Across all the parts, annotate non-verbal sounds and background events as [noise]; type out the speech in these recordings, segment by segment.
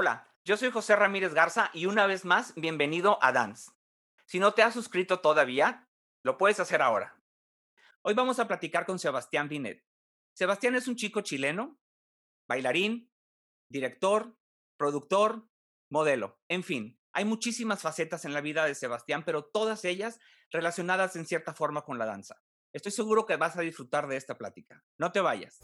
Hola, yo soy José Ramírez Garza y una vez más, bienvenido a Dance. Si no te has suscrito todavía, lo puedes hacer ahora. Hoy vamos a platicar con Sebastián Binet. Sebastián es un chico chileno, bailarín, director, productor, modelo, en fin, hay muchísimas facetas en la vida de Sebastián, pero todas ellas relacionadas en cierta forma con la danza. Estoy seguro que vas a disfrutar de esta plática. No te vayas.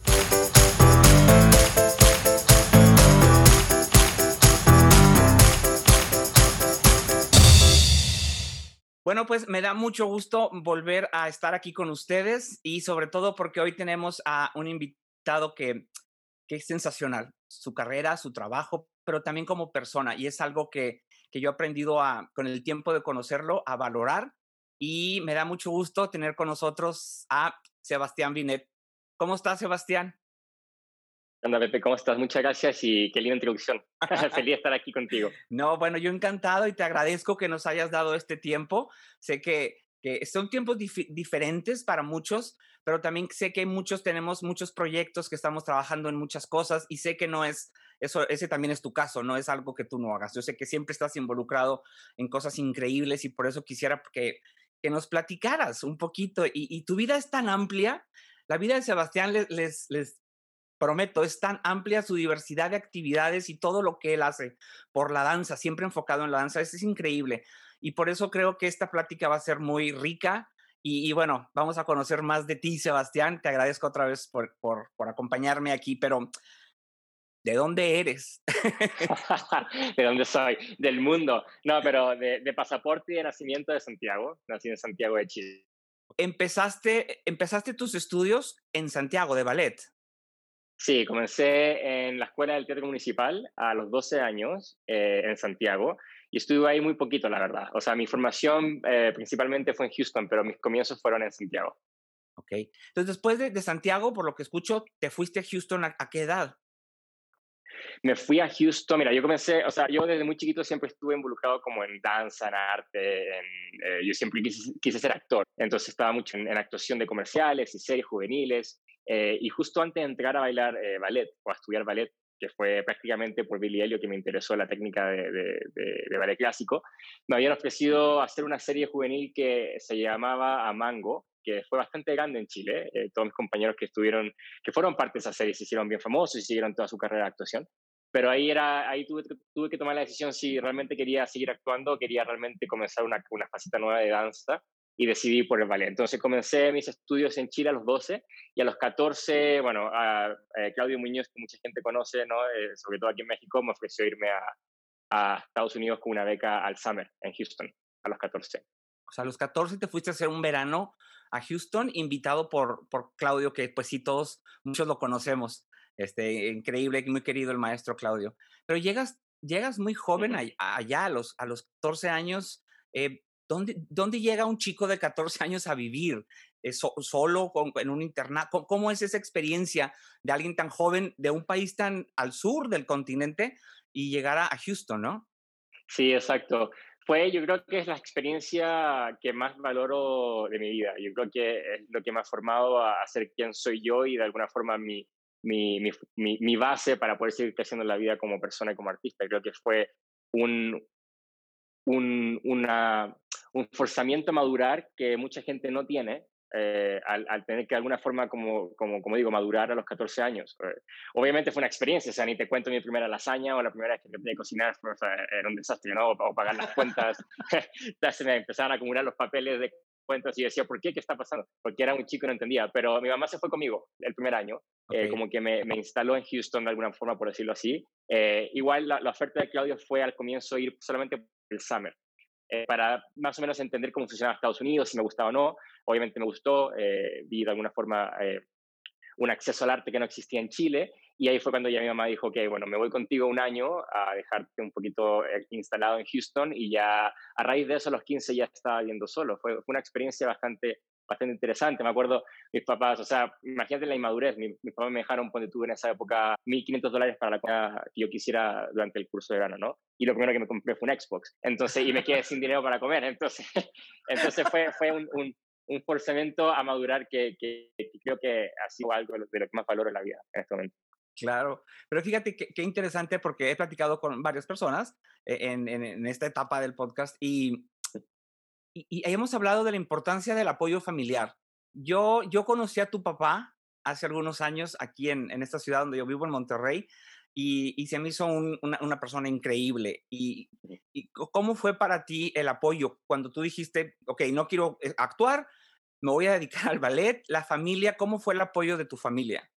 Bueno, pues me da mucho gusto volver a estar aquí con ustedes y sobre todo porque hoy tenemos a un invitado que, que es sensacional. Su carrera, su trabajo, pero también como persona. Y es algo que, que yo he aprendido a, con el tiempo de conocerlo a valorar. Y me da mucho gusto tener con nosotros a Sebastián Binet. ¿Cómo estás, Sebastián? Anda, Pepe, ¿cómo estás? Muchas gracias y qué linda introducción. [laughs] [laughs] Feliz de estar aquí contigo. No, bueno, yo encantado y te agradezco que nos hayas dado este tiempo. Sé que, que son tiempos diferentes para muchos, pero también sé que muchos tenemos muchos proyectos que estamos trabajando en muchas cosas y sé que no es, eso, ese también es tu caso, no es algo que tú no hagas. Yo sé que siempre estás involucrado en cosas increíbles y por eso quisiera que, que nos platicaras un poquito. Y, y tu vida es tan amplia. La vida de Sebastián les, les, les prometo, es tan amplia su diversidad de actividades y todo lo que él hace por la danza, siempre enfocado en la danza, es, es increíble. Y por eso creo que esta plática va a ser muy rica. Y, y bueno, vamos a conocer más de ti, Sebastián. Te agradezco otra vez por, por, por acompañarme aquí, pero ¿de dónde eres? [laughs] [laughs] ¿De dónde soy? Del mundo. No, pero de, de pasaporte y de nacimiento de Santiago. Nací en Santiago de Chile. Empezaste, empezaste tus estudios en Santiago de ballet. Sí, comencé en la Escuela del Teatro Municipal a los 12 años eh, en Santiago y estuve ahí muy poquito, la verdad. O sea, mi formación eh, principalmente fue en Houston, pero mis comienzos fueron en Santiago. Ok. Entonces, después de, de Santiago, por lo que escucho, ¿te fuiste a Houston a, a, qué edad? Me fui a Houston, mira, yo comencé, o sea, yo desde muy chiquito siempre estuve involucrado como en danza, en arte, en, eh, yo siempre quise, quise, ser actor, entonces estaba mucho en, en actuación de comerciales y series juveniles, eh, y justo antes de entrar a bailar eh, ballet o a estudiar ballet, que fue prácticamente por Billy Elliot que me interesó la técnica de, de, de, de, ballet clásico, me habían ofrecido hacer una serie juvenil que se llamaba Amango, que fue bastante grande en Chile. Eh, todos mis compañeros que estuvieron, que fueron parte de esa serie, se hicieron bien famosos y siguieron toda su carrera de actuación. Pero ahí, era, ahí tuve, tuve que tomar la decisión si realmente quería seguir actuando o quería realmente comenzar una, una faceta nueva de danza y decidí por el ballet. Entonces comencé mis estudios en Chile a los 12 y a los 14, bueno, a, a Claudio Muñoz, que mucha gente conoce, ¿no? Eh, sobre todo aquí en México, me ofreció irme a, a, Estados Unidos con una beca al Summer en Houston a los 14. O sea, a los 14 te fuiste a hacer un verano a Houston, invitado por, por Claudio, que pues sí, todos, muchos lo conocemos. Este, increíble, muy querido el maestro Claudio. Pero llegas, llegas muy joven allá, allá a, los, a los 14 años. Eh, ¿Dónde, ¿Dónde llega un chico de 14 años a vivir? So, ¿Solo con, en un internado? ¿Cómo es esa experiencia de alguien tan joven de un país tan al sur del continente y llegar a, a Houston, no? Sí, exacto. Fue, yo creo que es la experiencia que más valoro de mi vida. Yo creo que es lo que me ha formado a ser quien soy yo y de alguna forma mi, mi, mi, mi, base para poder seguir creciendo en la vida como persona y como artista. Creo que fue un, un, una, un forzamiento a madurar que mucha gente no tiene eh, al, al, tener que de alguna forma, como, como, como digo, madurar a los 14 años. Eh, obviamente fue una experiencia, o sea, ni te cuento mi primera lasaña o la primera vez que empecé a cocinar, o sea, era un desastre, ¿no? O, o pagar las cuentas, [laughs] se me empezaron a acumular los papeles de cuentas y decía, ¿por qué? ¿Qué está pasando? Porque era un chico y no entendía, pero mi mamá se fue conmigo el primer año, okay. eh, como que me, me, instaló en Houston de alguna forma, por decirlo así. Igual la, la, oferta de Claudio fue al comienzo ir solamente el summer, eh, para más o menos entender cómo funcionaba Estados Unidos, si me gustaba o no. Obviamente me gustó, eh, vi de alguna forma eh, un acceso al arte que no existía en Chile y ahí fue cuando ya mi mamá dijo que, bueno, me voy contigo un año a dejarte un poquito instalado en Houston y ya a raíz de eso a los 15 ya estaba viendo solo. Fue una experiencia bastante bastante interesante. Me acuerdo, mis papás, o sea, imagínate la inmadurez. Mi, mis papás me dejaron, ponte tú en esa época, 1.500 dólares para la comida que yo quisiera durante el curso de verano, ¿no? Y lo primero que me compré fue un Xbox. Entonces, y me quedé sin dinero para comer. Entonces, [laughs] entonces fue, fue un, un, un forzamiento a madurar que, que, que, creo que ha sido algo de lo que más valoro en la vida en este momento. Claro, pero fíjate qué, interesante porque he platicado con varias personas e, en, esta etapa del podcast y, y, hemos hablado de la importancia del apoyo familiar. Yo, yo conocí a tu papá hace algunos años aquí en, en esta ciudad donde yo vivo, en Monterrey, y, y se me hizo una, una, persona increíble. Y, y, cómo fue para ti el apoyo cuando tú dijiste, ok, no quiero eh, actuar, me voy a dedicar [laughs] al ballet, la familia, ¿cómo fue el apoyo de tu familia?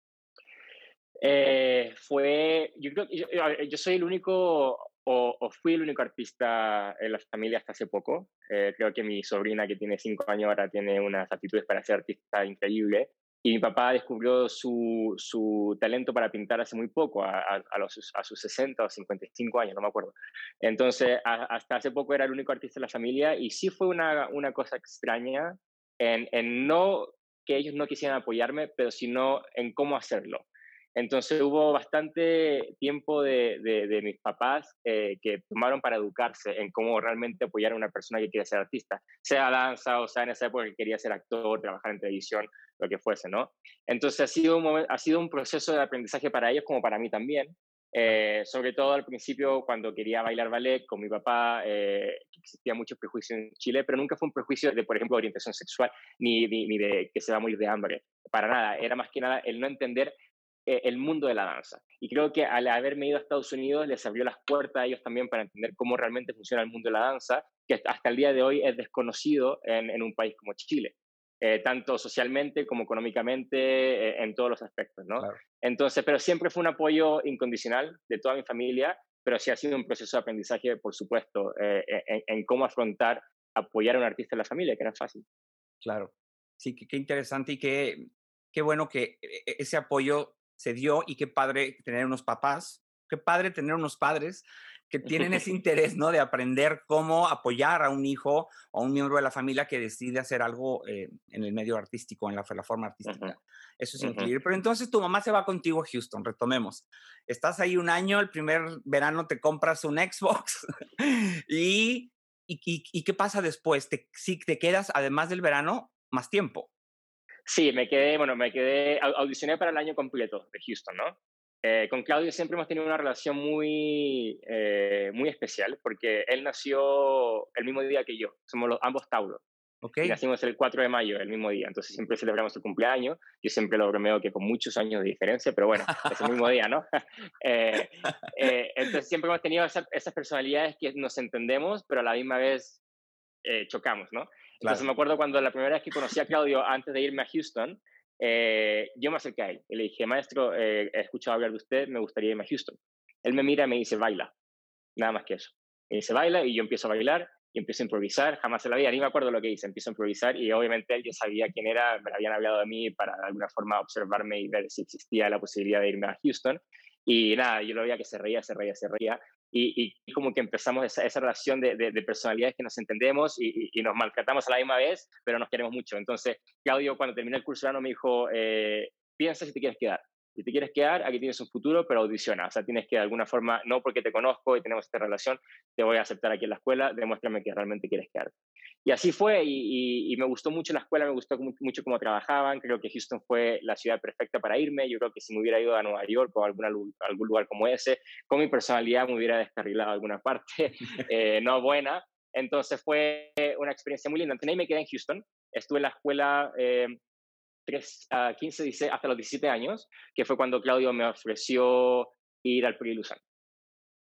Eh, fue, yo creo que yo, soy el único o, fui el único artista en la familia hasta hace poco. Eh, creo que mi sobrina, que tiene cinco años, ahora tiene unas aptitudes para ser artista increíble. Y mi papá descubrió su, su talento para pintar hace muy poco, a, a, los, a, sus 60 o 55 años, no me acuerdo. Entonces, hasta hace poco era el único artista de la familia y sí fue una, una cosa extraña en, en no que ellos no quisieran apoyarme, pero sino en cómo hacerlo. Entonces hubo bastante tiempo de, de, mis papás eh, que tomaron para educarse en cómo realmente apoyar a una persona que quiere ser artista, sea danza o sea en esa época que quería ser actor, trabajar en televisión, lo que fuese, ¿no? Entonces ha sido un, ha sido un proceso de aprendizaje para ellos como para mí también. Eh, sobre todo al principio cuando quería bailar ballet con mi papá, eh, existía mucho prejuicio en Chile, pero nunca fue un prejuicio de, por ejemplo, orientación sexual ni, ni, ni de que se va a morir de hambre, para nada, era más que nada el no entender eh, el mundo de la danza. Y creo que al haberme ido a Estados Unidos les abrió las puertas a ellos también para entender cómo realmente funciona el mundo de la danza, que hasta el día de hoy es desconocido en, un país como Chile. Eh, tanto socialmente como económicamente, eh, en todos los aspectos, ¿no? Entonces, pero siempre fue un apoyo incondicional de toda mi familia, pero sí ha sido un proceso de aprendizaje, por supuesto, en, cómo afrontar, apoyar a un artista en la familia, que es fácil. Claro, sí, qué interesante y qué, qué bueno que ese apoyo se dio y qué padre tener unos papás, qué padre tener unos padres que tienen ese [laughs] interés, ¿no? De aprender cómo apoyar a un hijo o a un miembro de la familia que decide hacer algo eh, en el medio artístico, en la, la forma artística. Eso es increíble. Pero entonces tu mamá se va contigo a Houston, retomemos. Estás ahí un año, el primer verano te compras un Xbox [laughs] y, y, y, ¿qué pasa después? Te, si te quedas, además del verano, más tiempo. Sí, me quedé, bueno, me quedé, audicioné para el año completo de Houston, ¿no? Eh, con Claudio siempre hemos tenido una relación muy, eh, muy especial porque él nació el mismo día que yo, somos los, ambos Tauros. Okay. Y nacimos el 4 de mayo, el mismo día, entonces siempre celebramos su cumpleaños. Yo siempre lo bromeo que con muchos años de diferencia, pero bueno, es el mismo [laughs] día, ¿no? [laughs] eh, eh, entonces siempre hemos tenido esas personalidades que nos entendemos, pero a la misma vez chocamos, ¿no? Entonces me acuerdo cuando la primera vez que conocí a Claudio antes de irme a Houston, eh, yo me acerqué a él y le dije, maestro, eh, he escuchado hablar de usted, me gustaría irme a Houston. Él me mira y me dice, baila. Nada más que eso. Me dice, baila y yo empiezo a bailar y empiezo a improvisar. Jamás en la vida, ni me acuerdo lo que hice, empiezo a improvisar y obviamente él ya sabía quién era, me habían hablado de mí para de alguna forma observarme y ver si existía la posibilidad de irme a Houston. Y nada, yo lo veía que se reía, se reía, se reía y, como que empezamos esa, esa relación de, de, personalidades que nos entendemos y, y, nos maltratamos a la misma vez, pero nos queremos mucho. Entonces, Claudio, cuando terminé el curso me dijo, eh, piensa si te quieres quedar. Si te quieres quedar, aquí tienes un futuro, pero audiciona. O sea, tienes que de alguna forma, no porque te conozco y tenemos esta relación, te voy a aceptar aquí en la escuela, demuéstrame que realmente quieres quedar. Y así fue, y, me gustó mucho la escuela, me gustó mucho cómo trabajaban, creo que Houston fue la ciudad perfecta para irme, yo creo que si me hubiera ido a Nueva York o a alguna, algún lugar como ese, con mi personalidad me hubiera descarrilado alguna parte [laughs] eh, no buena, entonces fue una experiencia muy linda. Entonces ahí me quedé en Houston, estuve en la escuela eh, 3, a 15, 16, hasta los 17 años, que fue cuando Claudio me ofreció ir al PRI Luzán.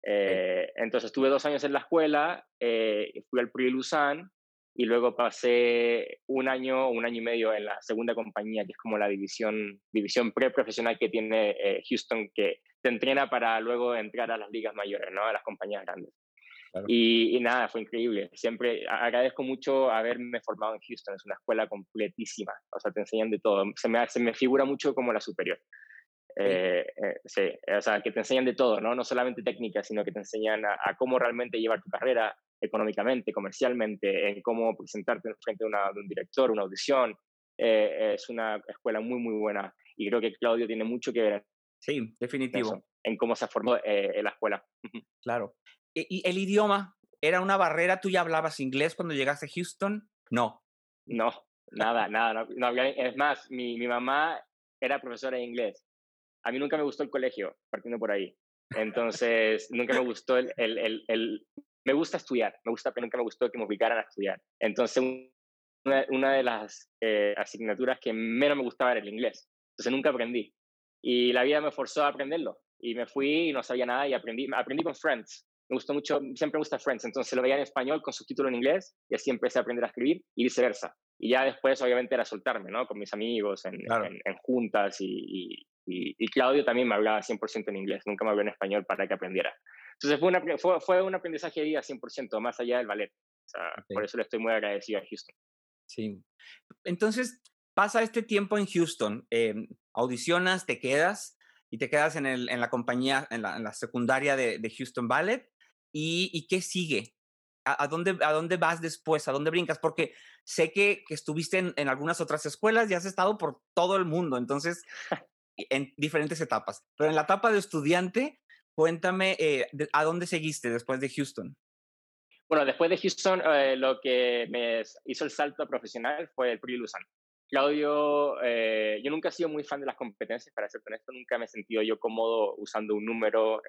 Eh, entonces estuve dos años en la escuela, eh, fui al PRI Luzán y luego pasé un año, un año y medio en la segunda compañía, que es como la división, división pre-profesional que tiene eh, Houston, que te entrena para luego entrar a las ligas mayores, ¿no? a las compañías grandes. Y, nada, fue increíble. Siempre agradezco mucho haberme formado en Houston. Es una escuela completísima. O sea, te enseñan de todo. Se me, se me figura mucho como la superior. Eh, eh, sí, o sea, que te enseñan de todo, ¿no? No solamente técnica, sino que te enseñan a, cómo realmente llevar tu carrera económicamente, comercialmente, en cómo presentarte frente a, un director, una audición. Eh, es una escuela muy, muy buena. Y creo que Claudio tiene mucho que ver. Sí, definitivo. en cómo se formó en la escuela. [laughs] Claro. E, ¿Y el idioma era una barrera? ¿Tú ya hablabas inglés cuando llegaste a Houston? No. No, nada, nada. No, es más, mi, mi mamá era profesora de inglés. a mí nunca me gustó el colegio, partiendo por ahí. Entonces, nunca me gustó el, el, el, Me gusta estudiar, me gusta, pero nunca me gustó que me obligaran a estudiar. Entonces, una, una de las eh, asignaturas que menos me gustaba era el inglés. Entonces, nunca aprendí. Y la vida me forzó a aprenderlo. Y me fui y no sabía nada y aprendí, aprendí con Friends. Me gustó mucho, siempre me gusta Friends. Entonces, lo veía en español con subtítulo en inglés y así empecé a aprender a escribir y viceversa. Y ya después, obviamente, era soltarme, ¿no? Con mis amigos, en, en, juntas y, y, Claudio también me hablaba 100% en inglés, nunca me habló en español para que aprendiera. Entonces fue, una, fue, fue un aprendizaje de vida 100%, más allá del ballet. O sea, Por eso le estoy muy agradecido a Houston. Sí. Entonces, pasa este tiempo en Houston, em, audicionas, te quedas y te quedas en, el, en la compañía, en la, en la secundaria de, de, Houston Ballet. ¿Y, ¿Y, qué sigue? ¿A, dónde, ¿A dónde vas después? ¿A dónde brincas? Porque sé que, que estuviste en, en, algunas otras escuelas y has estado por todo el mundo. Entonces, [laughs] en diferentes etapas. Pero en la etapa de estudiante, cuéntame, eh, ¿a dónde seguiste después de Houston? Bueno, después de Houston, eh, lo que me hizo el salto profesional fue el Pri Luzán. Claudio, eh, yo nunca he sido muy fan de las competencias, para ser honesto, nunca me he sentido yo cómodo usando un número.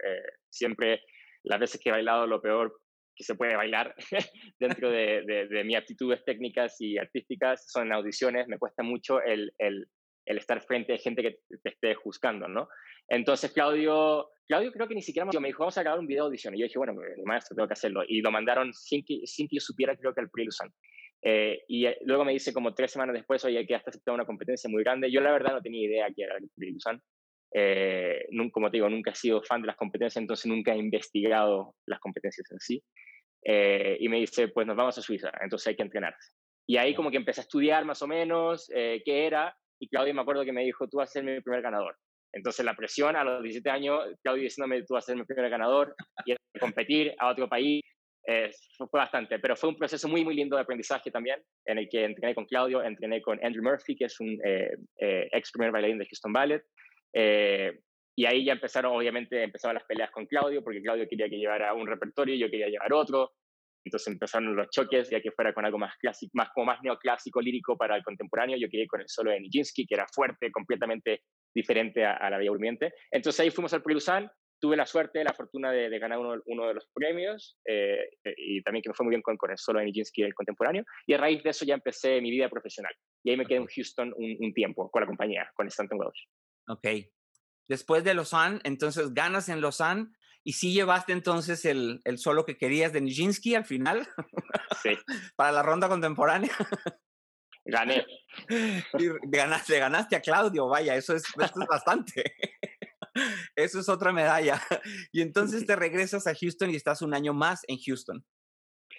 siempre, las veces que he bailado, lo peor que se puede bailar [laughs] dentro de, de, mis aptitudes técnicas y artísticas son audiciones. Me cuesta mucho el, el, el estar frente a gente que te esté juzgando, ¿no? Entonces Claudio, Claudio creo que ni siquiera me dijo, vamos a grabar un video de audición. Y yo dije, bueno, maestro, tengo que hacerlo. Y lo mandaron sin que, sin que yo supiera, creo que al pre eh, y eh, luego me dice como tres semanas después, oye, que hasta aceptado una competencia muy grande. Yo la verdad no tenía idea que era el pre eh, como te digo, nunca he sido fan de las competencias, entonces nunca he investigado las competencias en sí. y me dice, pues nos vamos a Suiza, entonces hay que entrenarse. Y ahí como que empecé a estudiar más o menos qué era, y Claudio me acuerdo que me dijo, tú vas a ser mi primer ganador. Entonces la presión a los 17 años, Claudio diciéndome, tú vas a ser mi primer ganador, y a competir a otro país, eh, fue, bastante, pero fue un proceso muy, muy lindo de aprendizaje también, en el que entrené con Claudio, entrené con Andrew Murphy, que es un eh, eh, ex primer bailarín de Houston Ballet, y ahí ya empezaron, obviamente, empezaban las peleas con Claudio, porque Claudio quería que llevara un repertorio, yo quería llevar otro, entonces empezaron los choques, ya que fuera con algo más clásico, más como más neoclásico, lírico para el contemporáneo. Yo quería ir con el solo de Nijinsky, que era fuerte, completamente diferente a, la Vía Durmiente. Entonces ahí fuimos al Prilusan, tuve la suerte, la fortuna de, ganar uno, uno, de los premios eh, y también que me fue muy bien con, con el solo de Nijinsky el contemporáneo. Y a raíz de eso ya empecé mi vida profesional. Y ahí me quedé en Houston un, un tiempo con la compañía, con Stanton Welsh. Ok. Después de Lausanne, entonces ganas en Lausanne ¿Y si llevaste entonces el, el solo que querías de Nijinsky al final? Sí. [laughs] Para la ronda contemporánea. Gané. [laughs] Y ganaste, ganaste a Claudio, vaya, eso es, eso es bastante. [laughs] Eso es otra medalla. Y entonces te regresas a Houston y estás un año más en Houston.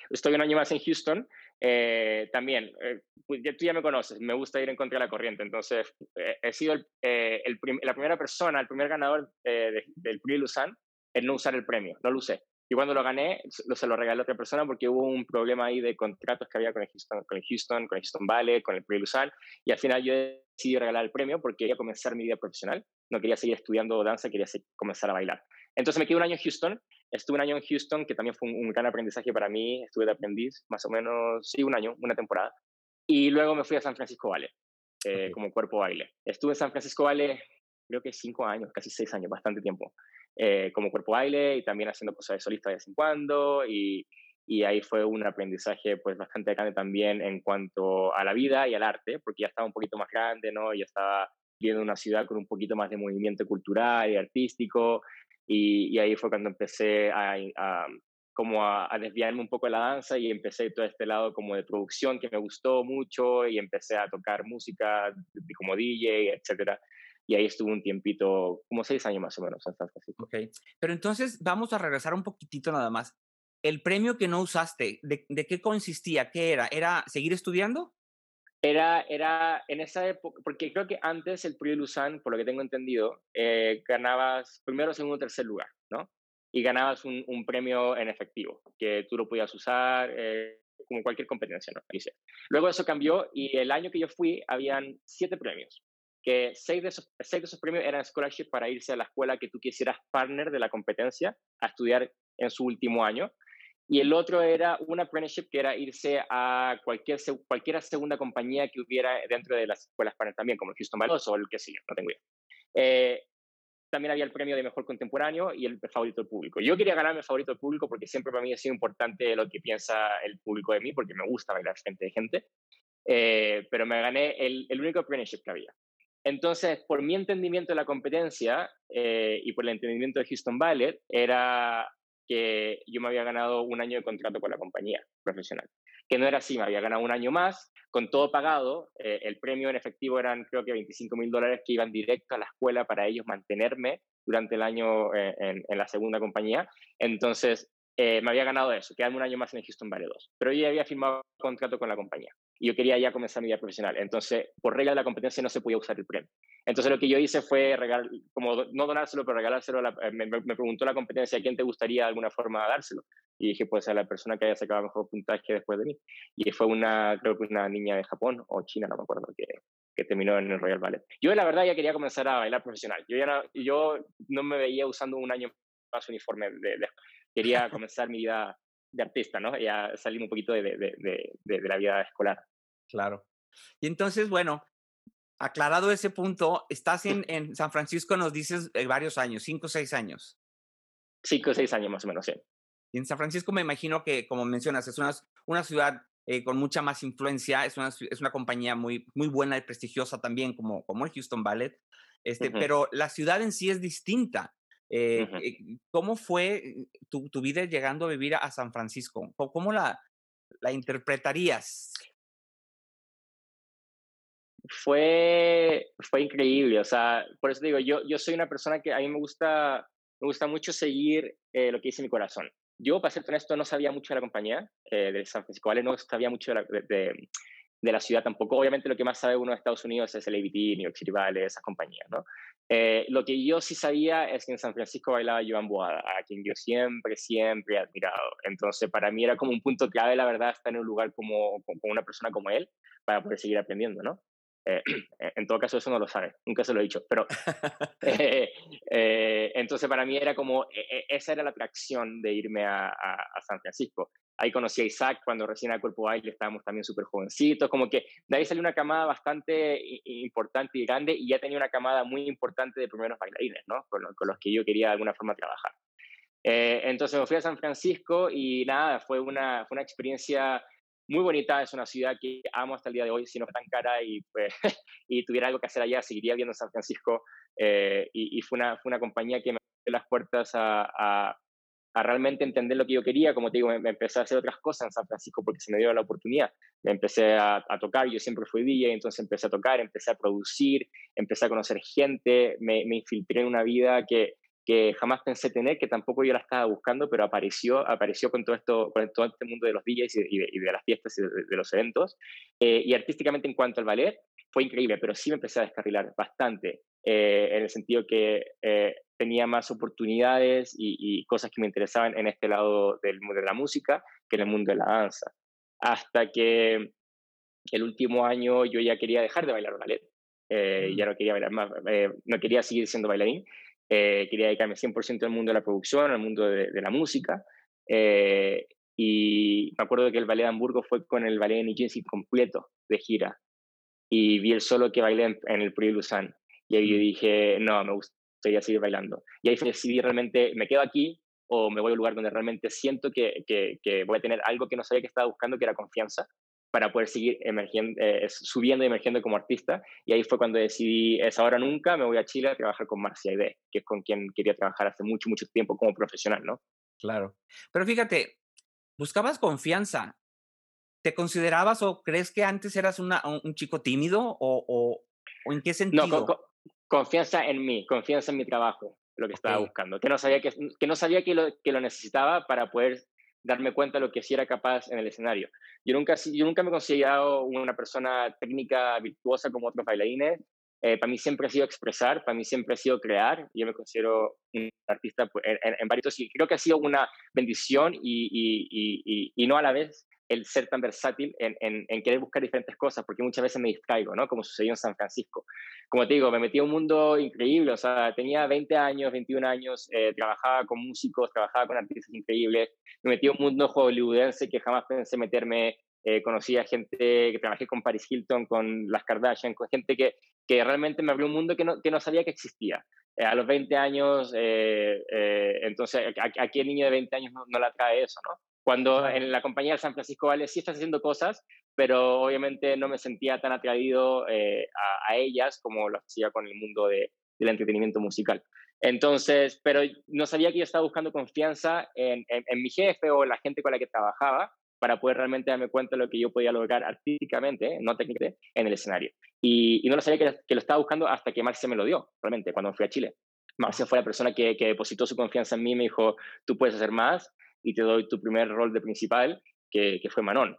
Estoy un año más en Houston. Eh, también, eh, pues, tú ya me conoces, me gusta ir en contra de la corriente. Entonces, eh, he sido el, el la primera persona, el primer ganador del Prix Lausanne el no usar el premio, no lo usé. Y cuando lo gané, se lo regalé a otra persona porque hubo un problema ahí de contratos que había con el Houston, con el Houston, con el Houston Ballet, con el Pre Lausanne, y al final yo decidí regalar el premio porque quería comenzar mi vida profesional, no quería seguir estudiando danza, quería comenzar a bailar. Entonces me quedé un año en Houston, estuve un año en Houston, que también fue un, gran aprendizaje para mí, estuve de aprendiz más o menos, sí, un año, una temporada, y luego me fui a San Francisco Ballet, eh, como cuerpo baile. Estuve en San Francisco Ballet creo que cinco años, casi seis años, bastante tiempo. Eh, como cuerpo baile y también haciendo cosas de solista de vez en cuando y, y, ahí fue un aprendizaje pues bastante grande también en cuanto a la vida y al arte, porque ya estaba un poquito más grande, ¿no? Ya estaba viviendo en una ciudad con un poquito más de movimiento cultural y artístico y, y ahí fue cuando empecé a, a como a, a, desviarme un poco de la danza y empecé todo este lado como de producción que me gustó mucho y empecé a tocar música como DJ, etcétera y ahí estuve un tiempito, como seis años más o menos, hasta Ok, pero entonces vamos a regresar un poquitito nada más. El premio que no usaste, ¿de, de qué consistía? ¿Qué era? ¿Era seguir estudiando? Era, era en esa época, porque creo que antes el Prix Lausanne, por lo que tengo entendido, eh, ganabas primero, segundo, tercer lugar, ¿no? Y ganabas un, premio en efectivo, que tú lo podías usar eh, como cualquier competencia, ¿no? Luego eso cambió y el año que yo fui, habían siete premios que seis de, esos, seis de esos premios eran scholarship para irse a la escuela que tú quisieras partner de la competencia a estudiar en su último año. Y el otro era un apprenticeship que era irse a cualquier, cualquier segunda compañía que hubiera dentro de las escuelas partner también, como Houston Ballet o el que sea, no tengo idea. Eh, también había el premio de mejor contemporáneo y el favorito del público. Yo quería ganarme el favorito del público porque siempre para mí ha sido importante lo que piensa el público de mí, porque me gusta bailar frente de gente. Eh, pero me gané el, el único premiership que había. Entonces, por mi entendimiento de la competencia eh, y por el entendimiento de Houston Ballet, era que yo me había ganado un año de contrato con la compañía profesional. Que no era así, me había ganado un año más, con todo pagado. Eh, el premio en efectivo eran creo que 25 mil dólares que iban directo a la escuela para ellos mantenerme durante el año eh, en, la segunda compañía. Entonces, eh, me había ganado eso, quedarme un año más en el Houston Ballet 2. Pero yo ya había firmado contrato con la compañía y yo quería ya comenzar mi vida profesional. Entonces, por regla de la competencia no se podía usar el premio. Entonces, lo que yo hice fue regalar, como no donárselo, pero regalárselo. Eh, me, preguntó la competencia a quién te gustaría de alguna forma dárselo. Y dije, pues a la persona que haya sacado mejor puntaje después de mí. Y fue una, creo que una niña de Japón o China, no me acuerdo, que, que terminó en el Royal Ballet. Yo, la verdad, ya quería comenzar a bailar profesional. Yo, ya no, yo no me veía usando un año más uniforme. Quería comenzar mi vida de artista, ¿no? Ya salir un poquito de, de, de la vida escolar. Claro. Y entonces, bueno, aclarado ese punto, estás en, en San Francisco, nos dices eh, varios años, cinco o seis años. Cinco o seis años más o menos, sí. Y en San Francisco me imagino que, como mencionas, es una, una ciudad eh, con mucha más influencia, es una, es una compañía muy, muy buena y prestigiosa también, como, como el Houston Ballet, este, pero la ciudad en sí es distinta. Eh, ¿Cómo fue tu, tu, vida llegando a vivir a, San Francisco? ¿Cómo, la, la interpretarías? fue, fue increíble, o sea, por eso digo, yo, yo soy una persona que a mí me gusta, me gusta mucho seguir eh, lo que dice mi corazón. Yo, para ser honesto, no sabía mucho de la compañía eh, de San Francisco Vale, no sabía mucho de la, de, de, la, ciudad tampoco. Obviamente lo que más sabe uno de Estados Unidos es el ABT, New York City Valley, esas compañías, ¿no? Eh, lo que yo sí sabía es que en San Francisco bailaba Joan Boada, a quien yo siempre, siempre he admirado. Entonces, para mí era como un punto clave, la verdad, estar en un lugar como, con una persona como él para poder seguir aprendiendo, ¿no? [clears throat] Eh, en todo caso, eso no lo sabe, nunca se lo he dicho, pero [laughs] eh, eh, entonces para mí era como, esa era la atracción de irme a, San Francisco. Ahí conocí a Isaac cuando recién a Cuerpo Baile estábamos también súper jovencitos, como que de ahí salió una camada bastante importante y grande y ya tenía una camada muy importante de primeros bailarines, ¿no? Con, con los que yo quería de alguna forma trabajar. entonces me fui a San Francisco y nada, fue una, fue una experiencia muy bonita, es una ciudad que amo hasta el día de hoy, si no tan cara y, pues, [laughs] y tuviera algo que hacer allá, seguiría viendo San Francisco. Eh, y, fue, una, fue una compañía que me abrió las puertas a, a, realmente entender lo que yo quería. Como te digo, me, empecé a hacer otras cosas en San Francisco porque se me dio la oportunidad. Me empecé a, a tocar, yo siempre fui DJ, entonces empecé a tocar, empecé a producir, empecé a conocer gente, me, me infiltré en una vida que, que jamás pensé tener, que tampoco yo la estaba buscando, pero apareció, apareció con todo esto, con todo este mundo de los DJs y de, y de las fiestas y de, los eventos. Eh, y artísticamente en cuanto al ballet, fue increíble, pero sí me empecé a descarrilar bastante, eh, en el sentido que eh, tenía más oportunidades y, cosas que me interesaban en este lado del mundo de la música que en el mundo de la danza. Hasta que el último año yo ya quería dejar de bailar ballet, mm. ya no quería bailar más, no quería seguir siendo bailarín, eh, quería dedicarme 100% al mundo de la producción, al mundo de, la música. Eh, y me acuerdo que el ballet de Hamburgo fue con el ballet de Nijinsky completo de gira. Y vi el solo que bailé en, el Prix Lausanne. Y ahí yo dije, no, me gustaría seguir bailando. Y ahí decidí realmente, ¿me quedo aquí o me voy a un lugar donde realmente siento que, que, que voy a tener algo que no sabía que estaba buscando, que era confianza? Para poder seguir emergiendo, eh, subiendo y emergiendo como artista. Y ahí fue cuando decidí, es ahora nunca, me voy a Chile a trabajar con Marcia Ide, que es con quien quería trabajar hace mucho, mucho tiempo como profesional, ¿no? Claro. Pero fíjate, buscabas confianza. ¿Te considerabas o crees que antes eras una, un chico tímido o, o, en qué sentido? No, confianza en mí, confianza en mi trabajo, lo que estaba buscando. Que no sabía que, que, no sabía que, lo, que lo necesitaba para poder darme cuenta de lo que sí era capaz en el escenario. Yo nunca, yo nunca me he considerado una persona técnica virtuosa como otros bailarines. Eh, para mí siempre ha sido expresar, para mí siempre ha sido crear. Yo me considero un artista pues, en, en, varios y creo que ha sido una bendición y, no a la vez el ser tan versátil en, en, querer buscar diferentes cosas, porque muchas veces me distraigo, ¿no? Como sucedió en San Francisco. Como te digo, me metí a un mundo increíble, o sea, tenía 20 años, 21 años, eh, trabajaba con músicos, trabajaba con artistas increíbles, me metí a un mundo hollywoodense que jamás pensé meterme, eh, conocí a gente que trabajé con Paris Hilton, con las Kardashian, con gente que, que realmente me abrió un mundo que no, que no sabía que existía. a los 20 años, entonces, ¿a, qué niño de 20 años no, no le atrae eso, no? Cuando en la compañía de San Francisco Vale sí estás haciendo cosas, pero obviamente no me sentía tan atraído eh, a, ellas como lo hacía con el mundo de, del entretenimiento musical. Entonces, pero no sabía que yo estaba buscando confianza en, en, mi jefe o la gente con la que trabajaba para poder realmente darme cuenta de lo que yo podía lograr artísticamente, no técnicamente, en el escenario. Y, no lo sabía que, que, lo estaba buscando hasta que Marcia me lo dio, realmente, cuando fui a Chile. Marcia fue la persona que, que depositó su confianza en mí, me dijo, tú puedes hacer más, y te doy tu primer rol de principal, que, que fue Manon.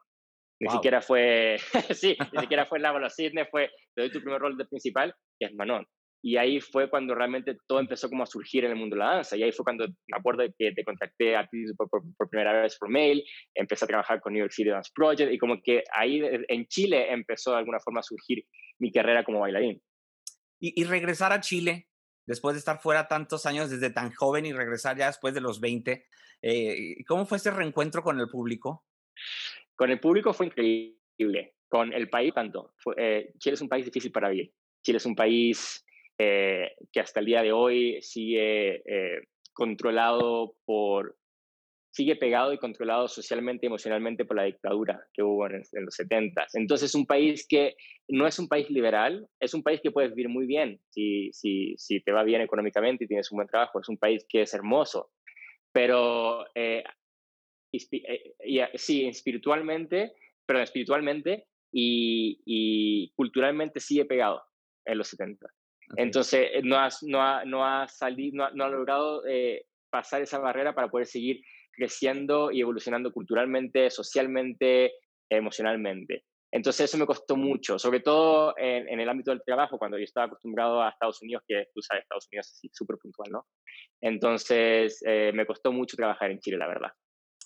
Ni siquiera fue, [laughs] sí, ni siquiera fue Lávalo Sidney, fue, te doy tu primer rol de principal, que es Manon. Y ahí fue cuando realmente todo empezó como a surgir en el mundo de la danza. Y ahí fue cuando me acuerdo que te contacté a ti por, por, primera vez por mail, empecé a trabajar con New York City Dance Project y como que ahí en Chile empezó de alguna forma a surgir mi carrera como bailarín. Y, y regresar a Chile, después de estar fuera tantos años desde tan joven y regresar ya después de los 20, eh, ¿Cómo fue ese reencuentro con el público? Con el público fue increíble. Con el país, tanto. Eh, Chile es un país difícil para vivir. Chile es un país eh, que hasta el día de hoy sigue controlado por, sigue pegado y controlado socialmente y emocionalmente por la dictadura que hubo en, los 70. Entonces, es un país que no es un país liberal, es un país que puedes vivir muy bien si, si, si te va bien económicamente y tienes un buen trabajo, es un país que es hermoso, pero eh, eh sí, espiritualmente, pero espiritualmente y, culturalmente sigue pegado en los 70. Entonces, eh, no, has, no, ha, no, ha salido, no, ha, logrado eh, pasar esa barrera para poder seguir creciendo y evolucionando culturalmente, socialmente, emocionalmente. Entonces eso me costó mucho, sobre todo en, el ámbito del trabajo, cuando yo estaba acostumbrado a Estados Unidos, que tú sabes, Estados Unidos es súper puntual, ¿no? Entonces eh, me costó mucho trabajar en Chile, la verdad.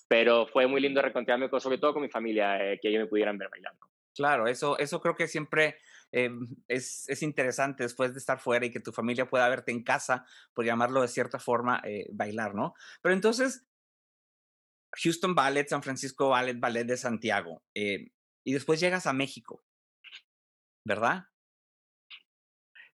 Pero fue muy lindo reencontrarme, sobre todo con mi familia, eh, que ellos me pudieran ver bailando. Claro, eso, eso creo que siempre eh, es, es, interesante después de estar fuera y que tu familia pueda verte en casa, por llamarlo de cierta forma, bailar, ¿no? Pero entonces, Houston Ballet, San Francisco Ballet, Ballet de Santiago y después llegas a México, ¿verdad?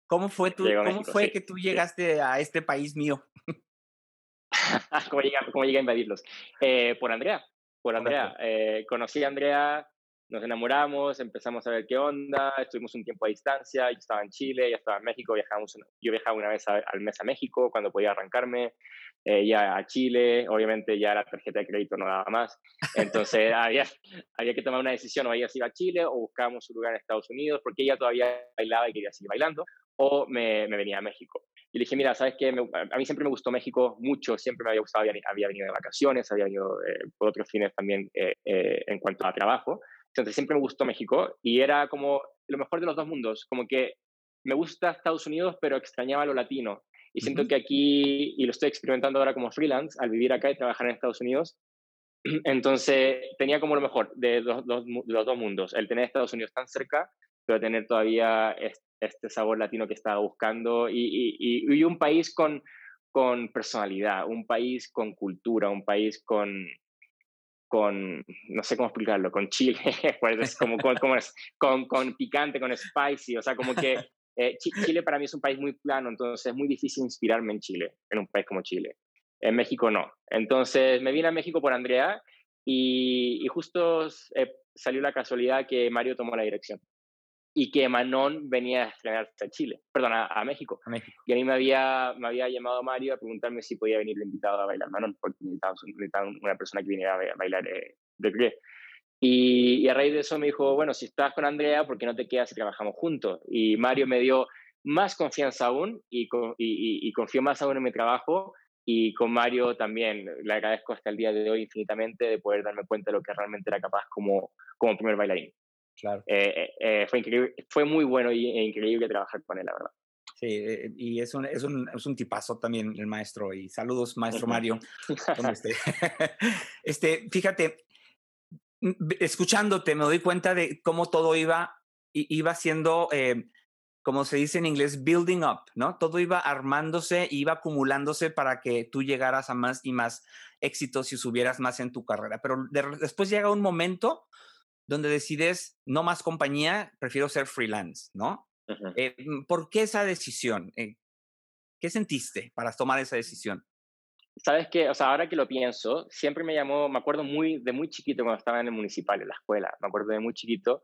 ¿Cómo fue, tu, ¿cómo fue que tú llegaste a este país mío? [laughs] ¿Cómo, llegué, ¿Cómo, llegué, a invadirlos? Eh, por Andrea, por Andrea. Eh, conocí a Andrea, nos enamoramos, empezamos a ver qué onda, estuvimos un tiempo a distancia, yo estaba en Chile, ella estaba en México, viajamos, yo viajaba una vez al mes a México cuando podía arrancarme, ella a Chile, obviamente ya la tarjeta de crédito no daba más, entonces [laughs] había, había que tomar una decisión, o ella se iba a Chile o buscábamos un lugar en Estados Unidos, porque ella todavía bailaba y quería seguir bailando, o me, me venía a México. Y le dije, mira, ¿sabes qué? a mí siempre me gustó México mucho, siempre me había gustado, había, había venido de vacaciones, había venido eh, por otros fines también eh, eh, en cuanto a trabajo, entonces siempre me gustó México y era como lo mejor de los dos mundos, como que me gusta Estados Unidos, pero extrañaba lo latino. Y siento que aquí, y lo estoy experimentando ahora como freelance, al vivir acá y trabajar en Estados Unidos, [clears throat] entonces tenía como lo mejor de, los dos mundos, el tener Estados Unidos tan cerca, pero tener todavía este sabor latino que estaba buscando y, y, un país con, con personalidad, un país con cultura, un país con, con, no sé cómo explicarlo, con chile, [laughs] pues como, con, con, con, picante, con spicy, o sea, como que eh, Chile para mí es un país muy plano, entonces es muy difícil inspirarme en Chile, en un país como Chile. En México no. Entonces me vine a México por Andrea y, y justo eh, salió la casualidad que Mario tomó la dirección y que Manon venía a estrenarse a Chile, perdón, a, México. Y a mí me había, me había llamado Mario a preguntarme si podía venir invitado a bailar Manon, porque necesitaba, una persona que viniera a bailar eh, de pie. Y, a raíz de eso me dijo, bueno, si estás con Andrea, ¿por qué no te quedas y trabajamos juntos? Y Mario me dio más confianza aún y, y, y confió más aún en mi trabajo. Y con Mario también le agradezco hasta el día de hoy infinitamente de poder darme cuenta de lo que realmente era capaz como, como primer bailarín. Claro. Eh, eh, eh, fue, increíble, fue muy bueno y, e increíble trabajar con él, la verdad. Sí, y es un, es, un, es un tipazo también el maestro. Y saludos, maestro Mario. [laughs] Este, [laughs] este, fíjate, escuchándote me doy cuenta de cómo todo iba, iba siendo, como se dice en inglés, building up, ¿no? Todo iba armándose, iba acumulándose para que tú llegaras a más y más éxitos y subieras más en tu carrera. Pero después llega un momento donde decides no más compañía, prefiero ser freelance, ¿no? Eh, mm, ¿Por qué esa decisión? Eh, ¿Qué sentiste para tomar esa decisión? Sabes que, o sea, ahora que lo pienso, siempre me llamó, me acuerdo muy de muy chiquito cuando estaba en el municipal, en la escuela, me acuerdo de muy chiquito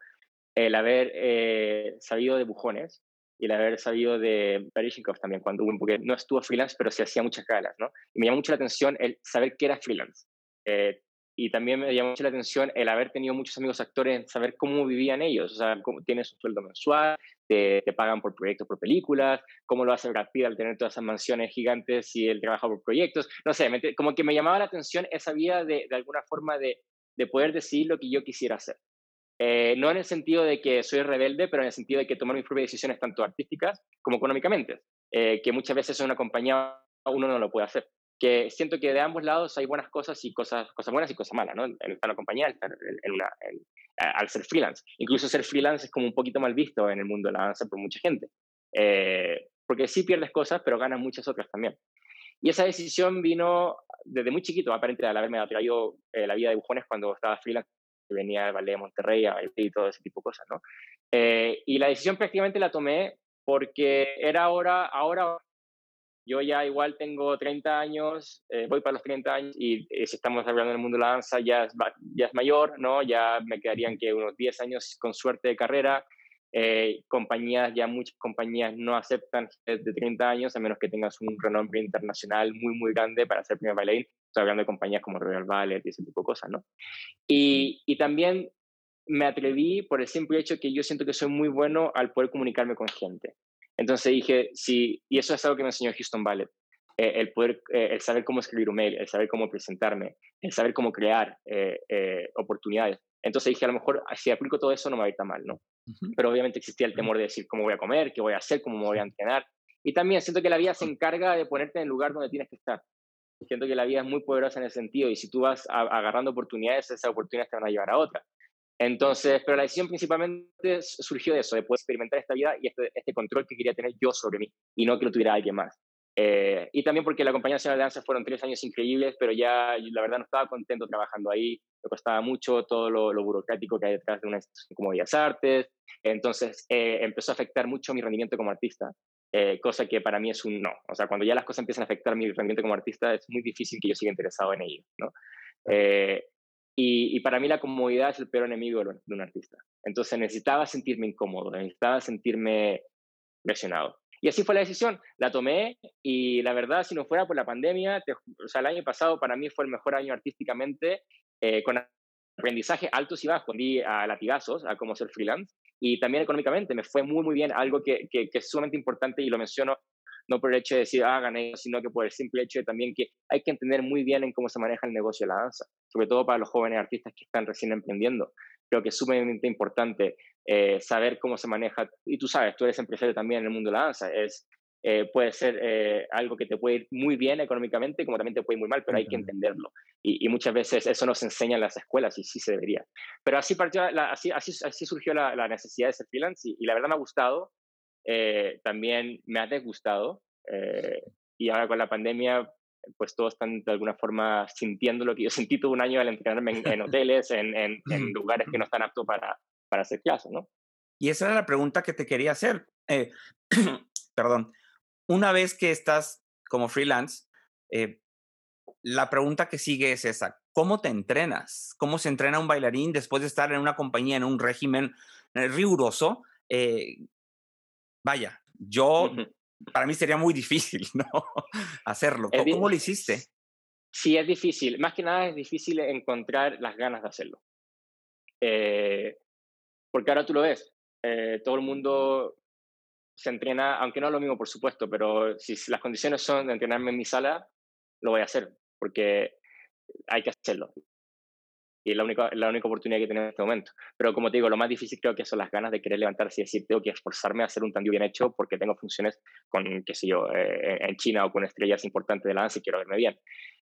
el haber eh, sabido de bujones y el haber sabido de Bereshnikov también, cuando hubo, porque no estuvo freelance, pero se hacía muchas galas, ¿no? Y me llamó mucho la atención el saber que era freelance. Eh, y también me llamó mucho la atención el haber tenido muchos amigos actores, saber cómo vivían ellos, o sea, cómo tienes un sueldo mensual, te, te, pagan por proyectos, por películas, cómo lo hace Brad Pitt al tener todas esas mansiones gigantes y él trabaja por proyectos, no sé, como que me llamaba la atención esa vida de, de alguna forma de, de poder decidir lo que yo quisiera hacer. Eh, no en el sentido de que soy rebelde, pero en el sentido de que tomar mis propias decisiones tanto artísticas como económicamente, eh, que muchas veces en una compañía uno no lo puede hacer que siento que de ambos lados hay buenas cosas y cosas, cosas buenas y cosas malas, ¿no? En, una compañía, en, una, al ser freelance. Incluso ser freelance es como un poquito mal visto en el mundo de la danza por mucha gente. Eh, porque sí pierdes cosas, pero ganas muchas otras también. Y esa decisión vino desde muy chiquito, aparentemente al haberme atraído eh, la vida de bujones cuando estaba freelance, venía al ballet de Monterrey a y todo ese tipo de cosas, ¿no? Eh, y la decisión prácticamente la tomé porque era ahora, ahora yo ya igual tengo 30 años, eh, voy para los 30 años y eh, si estamos hablando del mundo de la danza ya es, ya es mayor, ¿no? Ya me quedarían que unos 10 años con suerte de carrera. Eh, compañías, ya muchas compañías no aceptan de 30 años a menos que tengas un renombre internacional muy, muy grande para ser primer bailarín. Estoy hablando de compañías como Royal Ballet y ese tipo de cosas, ¿no? Y, y también me atreví por el simple hecho que yo siento que soy muy bueno al poder comunicarme con gente. Entonces dije, sí, y eso es algo que me enseñó Houston Ballet, eh, el poder, eh, el saber cómo escribir un mail, el saber cómo presentarme, el saber cómo crear eh, oportunidades. Entonces dije, a lo mejor si aplico todo eso no me va a ir tan mal, ¿no? Pero obviamente existía el temor de decir cómo voy a comer, qué voy a hacer, cómo me voy a entrenar. Y también siento que la vida se encarga de ponerte en el lugar donde tienes que estar. Siento que la vida es muy poderosa en ese sentido y si tú vas agarrando oportunidades, esas oportunidades te van a llevar a otras. Entonces, pero la decisión principalmente surgió de eso, de poder experimentar esta vida y este, este, control que quería tener yo sobre mí y no que lo tuviera alguien más. Eh, y también porque la compañía nacional de danza fueron tres años increíbles, pero ya la verdad no estaba contento trabajando ahí, me costaba mucho todo lo, burocrático que hay detrás de una institución como Bellas Artes, entonces eh, empezó a afectar mucho mi rendimiento como artista, eh, cosa que para mí es un no. O sea, cuando ya las cosas empiezan a afectar mi rendimiento como artista, es muy difícil que yo siga interesado en ello, ¿no? Y, para mí la comodidad es el peor enemigo de un artista. Entonces necesitaba sentirme incómodo, necesitaba sentirme presionado. Y así fue la decisión. La tomé y la verdad, si no fuera por la pandemia, o sea, el año pasado para mí fue el mejor año artísticamente, eh, con aprendizaje altos y bajos. Di a latigazos a cómo ser freelance y también económicamente me fue muy, muy bien. Algo que, que es sumamente importante y lo menciono no por el hecho de decir, ah, gané, sino que por el simple hecho de también que hay que entender muy bien en cómo se maneja el negocio de la danza, sobre todo para los jóvenes artistas que están recién emprendiendo. Creo que es sumamente importante eh, saber cómo se maneja, y tú sabes, tú eres empresario también en el mundo de la danza, es, eh, puede ser eh, algo que te puede ir muy bien económicamente, como también te puede ir muy mal, pero hay que entenderlo. Y, muchas veces eso no se enseña en las escuelas y sí se debería. Pero así, partió así, así, así surgió la, la, necesidad de ser freelance y, y, la verdad me ha gustado. Eh, también me ha desgustado. Eh, y ahora con la pandemia, pues todos están de alguna forma sintiendo lo que yo [laughs] sentí todo un año al entrenarme en, hoteles, en, en, [laughs] lugares que no están aptos para, para hacer clases, ¿no? Y esa era la pregunta que te quería hacer. Eh, [clears throat] perdón. Una vez que estás como freelance, la pregunta que sigue es esa. ¿Cómo te entrenas? ¿Cómo se entrena un bailarín después de estar en una compañía, en un régimen riguroso? Vaya, yo, para mí sería muy difícil, [laughs] ¿no? Hacerlo. ¿Cómo, lo hiciste? Sí, es difícil. Más que nada es difícil encontrar las ganas de hacerlo. Eh, porque ahora tú lo ves, eh, todo el mundo se entrena, aunque no es lo mismo, por supuesto, pero si las condiciones son de entrenarme en mi sala, lo voy a hacer, porque hay que hacerlo y es la única, la única oportunidad que tenemos en este momento. Pero como te digo, lo más difícil creo que son las ganas de querer levantarse y decir, tengo que esforzarme a hacer un tandio bien hecho porque tengo funciones con, qué sé yo, eh, en China o con estrellas importantes de la danza y quiero verme bien.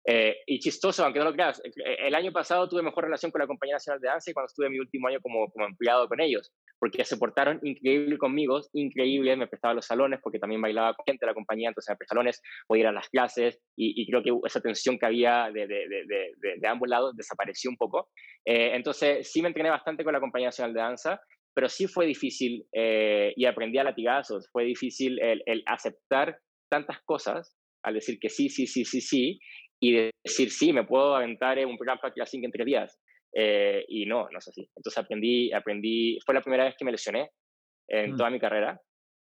Eh, y chistoso, aunque no lo creas, el año pasado tuve mejor relación con la Compañía Nacional de Danza y cuando estuve mi último año como, como empleado con ellos, porque se portaron increíble conmigo, increíble, me prestaban los salones porque también bailaba con gente de la compañía, entonces me prestaban salones, podía ir a las clases y, creo que esa tensión que había de, ambos lados desapareció un poco. Eh, entonces sí me entrené bastante con la Compañía Nacional de Danza, pero sí fue difícil y aprendí a latigazos, fue difícil el, aceptar tantas cosas al decir que sí, sí, sí, sí, sí, y decir sí, me puedo aventar un programa para en tres días. Eh, y no, no es así. Entonces aprendí, aprendí, fue la primera vez que me lesioné en mm. toda mi carrera.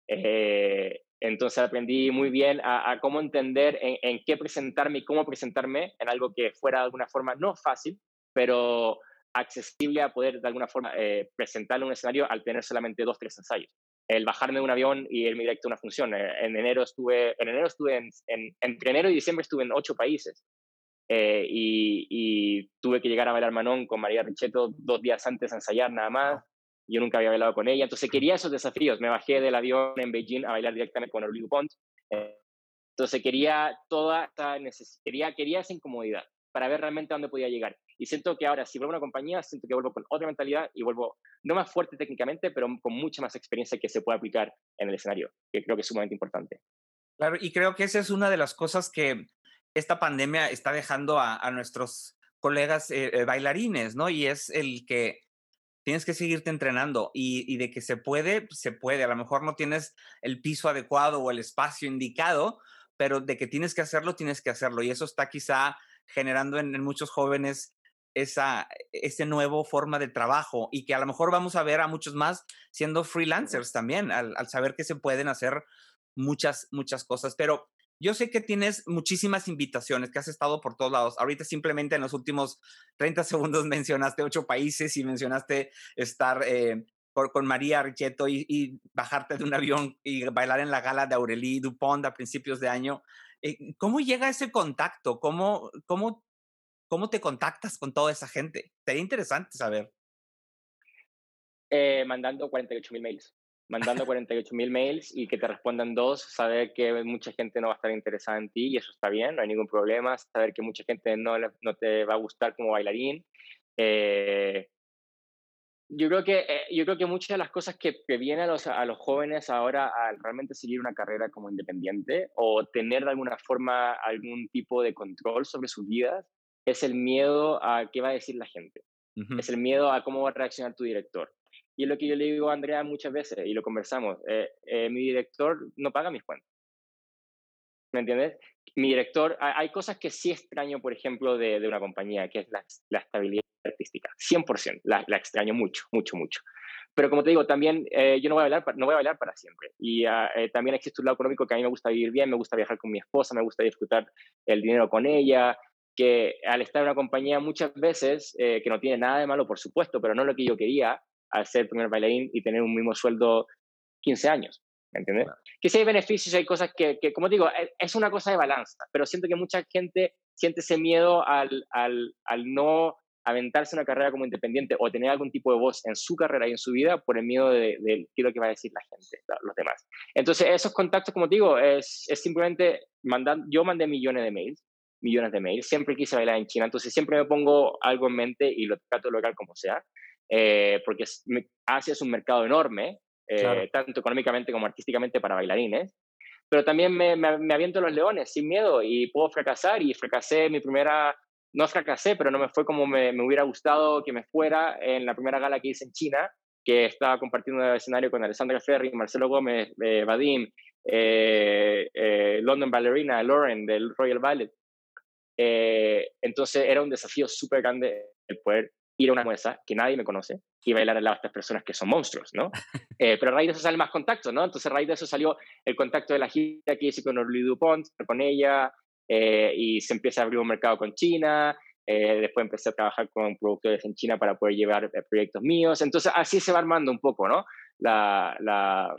Eh, entonces aprendí muy bien a, cómo entender en, qué presentarme y cómo presentarme en algo que fuera de alguna forma no fácil, pero accesible a poder de alguna forma eh, presentarle un escenario al tener solamente dos, tres ensayos. El bajarme de un avión y irme directo a una función. Eh, en enero estuve, en enero estuve en, entre enero y diciembre estuve en ocho países. Eh, y, tuve que llegar a bailar Manón con María Richetto dos días antes a ensayar nada más. Yo nunca había bailado con ella, entonces quería esos desafíos. Me bajé del avión en Beijing a bailar directamente con Orly Dupont. entonces quería toda esa quería, quería esa incomodidad para ver realmente a dónde podía llegar. Y siento que ahora, si vuelvo a una compañía, siento que vuelvo con otra mentalidad y vuelvo no más fuerte técnicamente, pero con mucha más experiencia que se puede aplicar en el escenario, que creo que es sumamente importante. Claro, y creo que esa es una de las cosas que esta pandemia está dejando a, nuestros colegas eh, eh, bailarines, ¿no? Y es el que tienes que seguirte entrenando y, de que se puede, se puede. A lo mejor no tienes el piso adecuado o el espacio indicado, pero de que tienes que hacerlo, tienes que hacerlo. Y eso está quizá generando en, en muchos jóvenes esa ese nuevo forma de trabajo y que a lo mejor vamos a ver a muchos más siendo freelancers también, al, saber que se pueden hacer muchas, muchas cosas. Pero yo sé que tienes muchísimas invitaciones, que has estado por todos lados. Ahorita simplemente en los últimos 30 segundos [laughs] mencionaste ocho países y mencionaste estar eh, con María Richetto y, bajarte de un [laughs] avión y bailar en la gala de Aurélie Dupont a principios de año. Eh, ¿Cómo llega ese contacto? ¿Cómo, cómo ¿Cómo te contactas con toda esa gente? Sería interesante saber. Eh, mandando 48 mil mails. Mandando 48 mil mails y que te respondan dos, saber que mucha gente no va a estar interesada en ti y eso está bien, no hay ningún problema. Saber que mucha gente no, no te va a gustar como bailarín. Eh, yo creo que eh, yo creo que muchas de las cosas que, vienen a los, a los jóvenes ahora al realmente seguir una carrera como independiente o tener de alguna forma algún tipo de control sobre sus vidas es el miedo a qué va a decir la gente. Es el miedo a cómo va a reaccionar tu director. Y es lo que yo le digo a Andrea muchas veces, y lo conversamos, eh, eh, mi director no paga mis cuentas. ¿Me entiendes? Mi director, hay cosas que sí extraño, por ejemplo, de, de una compañía, que es la, la estabilidad artística. 100%, la, la, extraño mucho, mucho, mucho. Pero como te digo, también eh, yo no voy, a bailar, no voy a bailar para siempre. Y ah, también existe un lado económico que a mí me gusta vivir bien, me gusta viajar con mi esposa, me gusta disfrutar el dinero con ella, que al estar en una compañía muchas veces, eh, que no tiene nada de malo, por supuesto, pero no lo que yo quería, al ser primer bailarín y tener un mismo sueldo 15 años, ¿me entiendes? Que si hay beneficios, hay cosas que, que, como digo, e, es una cosa de balanza, pero siento que mucha gente siente ese miedo al, al, al no aventarse una carrera como independiente o tener algún tipo de voz en su carrera y en su vida por el miedo de, de qué es lo que va a decir la gente, los demás. Entonces, esos contactos, como digo, es, es simplemente mandar, yo mandé millones de mails, millones de mails. Siempre quise bailar en China, entonces siempre me pongo algo en mente y lo trato de lograr como sea, eh, porque Asia es un mercado enorme, eh, tanto económicamente como artísticamente para bailarines, pero también me, me, aviento los leones sin miedo y puedo fracasar y fracasé mi primera, no fracasé, pero no me fue como me, me hubiera gustado que me fuera en la primera gala que hice en China, que estaba compartiendo el escenario con Alessandra Ferri, Marcelo Gómez, eh, Vadim, London Ballerina, Lauren del Royal Ballet. Eh, entonces era un desafío súper grande el poder ir a una mesa que nadie me conoce y bailar al lado de estas personas que son monstruos, ¿no? [laughs] Eh, pero a raíz de eso salen más contactos, ¿no? Entonces a raíz de eso salió el contacto de la gira que hice con Orly Dupont, con ella, eh, y se empieza a abrir un mercado con China, después empecé a trabajar con productores en China para poder llevar proyectos míos, entonces así se va armando un poco, ¿no? La, la,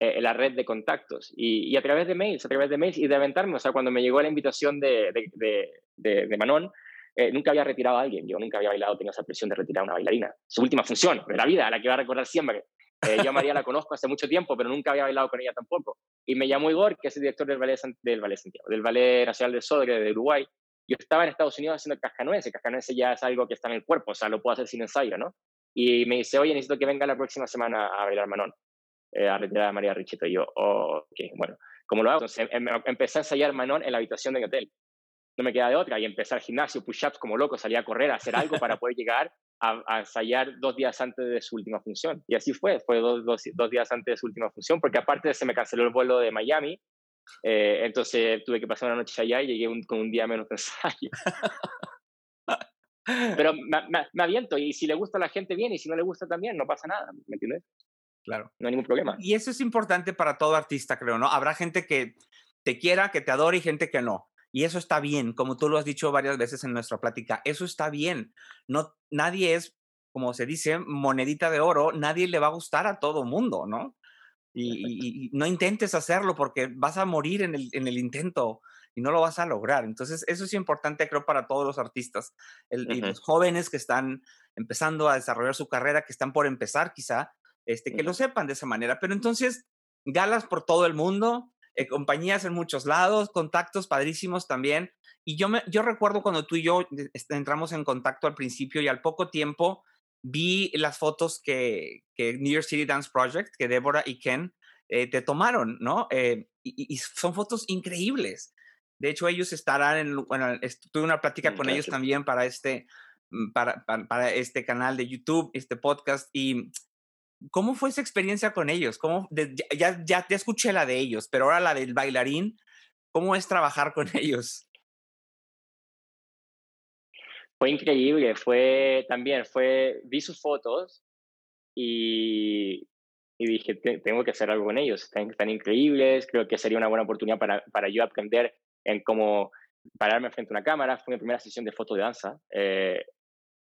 eh, la red de contactos y, a través de mails, a través de mails y de aventarme. O sea, cuando me llegó la invitación de, de, de, Manon, eh, nunca había retirado a alguien. Yo nunca había bailado, tenía esa presión de retirar a una bailarina. Su última función de la vida, la que va a recordar siempre. Eh, yo a María la conozco hace mucho tiempo, pero nunca había bailado con ella tampoco. Y me llamó Igor, que es el director del Ballet, del ballet Santiago, del Ballet Nacional de Sodre de Uruguay. Yo estaba en Estados Unidos haciendo cascanueces. Cascanueces ya es algo que está en el cuerpo, o sea, lo puedo hacer sin ensayo, ¿no? Y me dice, oye, necesito que venga la próxima semana a bailar Manon eh, a retirar a María Richito. Y yo, oh, ok, bueno, ¿cómo lo hago? Entonces em, em, empecé a ensayar Manon en la habitación del hotel. No me queda de otra y empecé al gimnasio, push-ups como loco, salía a correr, a hacer algo para [laughs] poder llegar a, ensayar dos días antes de su última función. Y así fue, fue dos, dos, dos, días antes de su última función, porque aparte se me canceló el vuelo de Miami, Eh, entonces tuve que pasar una noche allá y llegué con un día menos de ensayo. Pero me, me, aviento y si le gusta a la gente bien y si no le gusta también, no pasa nada, ¿me entiendes? Claro. No hay ningún problema. Y eso es importante para todo artista, creo, ¿no? Habrá gente que te quiera, que te adore y gente que no. Y eso está bien, como tú lo has dicho varias veces en nuestra plática, eso está bien. No, nadie es, como se dice, monedita de oro, nadie le va a gustar a todo mundo, ¿no? Y, no intentes hacerlo porque vas a morir en el, en el, intento y no lo vas a lograr. Entonces, eso es importante, creo, para todos los artistas y los jóvenes que están empezando a desarrollar su carrera, que están por empezar quizá, este, que lo sepan de esa manera. Pero entonces, galas por todo el mundo, eh, compañías en muchos lados, contactos padrísimos también. Y yo, me, yo recuerdo cuando tú y yo este, entramos en contacto al principio y al poco tiempo vi las fotos que, que New York City Dance Project, que Débora y Ken eh, te tomaron, ¿no? Eh, y, son fotos increíbles. De hecho, ellos estarán en, bueno, tuve una plática con ellos también para este, mm, para, para, este canal de YouTube, este podcast, y ¿cómo fue esa experiencia con ellos? ¿Cómo, ya, ya, ya escuché la de ellos, pero ahora la del bailarín, ¿cómo es trabajar con [laughs] ellos? Fue increíble, fue también, fue, vi sus fotos y, y dije, tengo que hacer algo con ellos, están, están, increíbles, creo que sería una buena oportunidad para, para yo aprender en cómo pararme frente a una cámara. Fue mi primera sesión de foto de danza eh,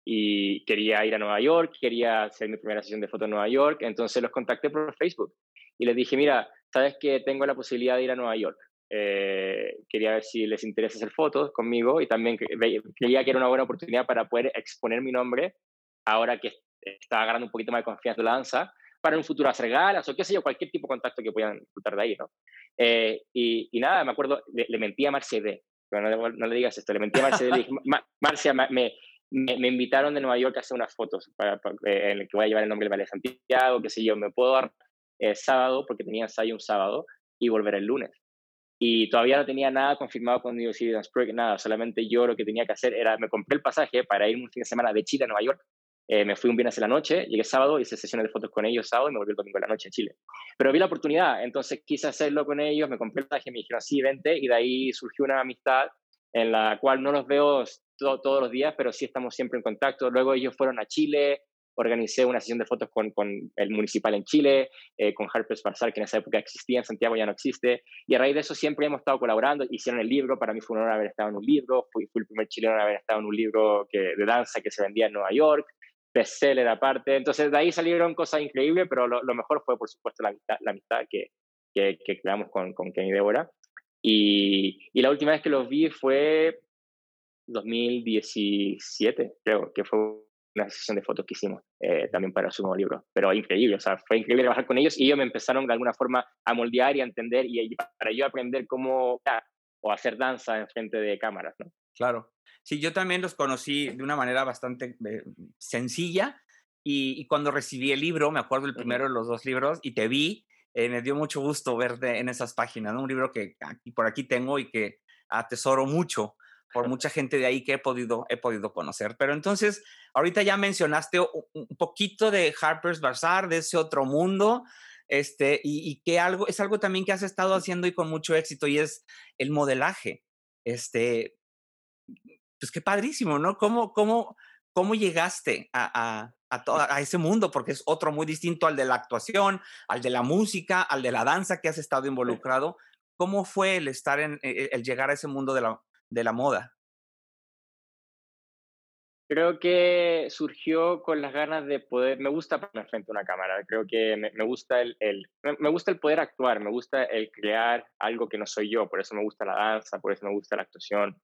y quería ir a Nueva York, quería hacer mi primera sesión de foto en Nueva York, entonces los contacté por Facebook y les dije, mira, sabes que tengo la posibilidad de ir a Nueva York, eh, quería ver si les interesa hacer fotos conmigo y también creía que era una buena oportunidad para poder exponer mi nombre ahora que estaba agarrando un poquito más de confianza en la danza para en un futuro hacer galas o qué sé yo, cualquier tipo de contacto que puedan disfrutar de ahí, ¿no? Eh, y, y, nada, me acuerdo, le, mentí a pero no, no, le digas esto, le mentí a Marcia le dije, Marcia, me, me, invitaron de Nueva York a hacer unas fotos para, eh, en el que voy a llevar el nombre del Ballet Santiago, qué sé yo, me puedo dar sábado, porque tenía ensayo un sábado, y volver el lunes. Y todavía no tenía nada confirmado con New York City Dance nada. Solamente yo lo que tenía que hacer era, me compré el pasaje para ir un fin de semana de Chile a Nueva York. Eh, me fui un viernes en la noche, llegué sábado, hice sesiones de fotos con ellos sábado y me volví el domingo en la noche a Chile. Pero vi la oportunidad, entonces quise hacerlo con ellos, me compré el pasaje, me dijeron, sí, vente, y de ahí surgió una amistad en la cual no los veo todos los días, pero sí estamos siempre en contacto. Luego ellos fueron a Chile, organicé una sesión de fotos con, con el municipal en Chile, eh, con Harper's Bazaar, que en esa época existía, en Santiago ya no existe, y a raíz de eso siempre hemos estado colaborando, hicieron el libro, para mí fue un honor haber estado en un libro, fui, fui el primer chileno en haber estado en un libro que, de danza que se vendía en Nueva York, bestseller aparte, entonces de ahí salieron cosas increíbles, pero lo, mejor fue por supuesto la amistad, la amistad que, que, que creamos con, con Kenny Débora, y, y la última vez que los vi fue 2017, creo que fue una sesión de fotos que hicimos eh, también para su nuevo libro. Pero increíble, o sea, fue increíble trabajar con ellos y ellos me empezaron de alguna forma a moldear y a entender y para yo aprender cómo o hacer danza en frente de cámaras, ¿no? Claro. Sí, yo también los conocí de una manera bastante eh, sencilla y, cuando recibí el libro, me acuerdo el primero de los dos libros y te vi, eh, me dio mucho gusto verte en esas páginas, ¿no? Un libro que aquí, por aquí tengo y que atesoro mucho por mucha gente de ahí que he podido, he podido conocer. Pero entonces, ahorita ya mencionaste un poquito de Harper's Bazaar, de ese otro mundo, este, y, que algo, es algo también que has estado haciendo y con mucho éxito, y es el modelaje. Este, pues qué padrísimo, ¿no? ¿Cómo, cómo, cómo llegaste a, a, a, ese mundo? Porque es otro muy distinto al de la actuación, al de la música, al de la danza que has estado involucrado. ¿Cómo fue el estar en, e, el llegar a ese mundo de la, de la moda? Creo que surgió con las ganas de poder, me gusta poner frente a una cámara, creo que me, gusta el, el, me gusta el poder actuar, me gusta el crear algo que no soy yo, por eso me gusta la danza, por eso me gusta la actuación.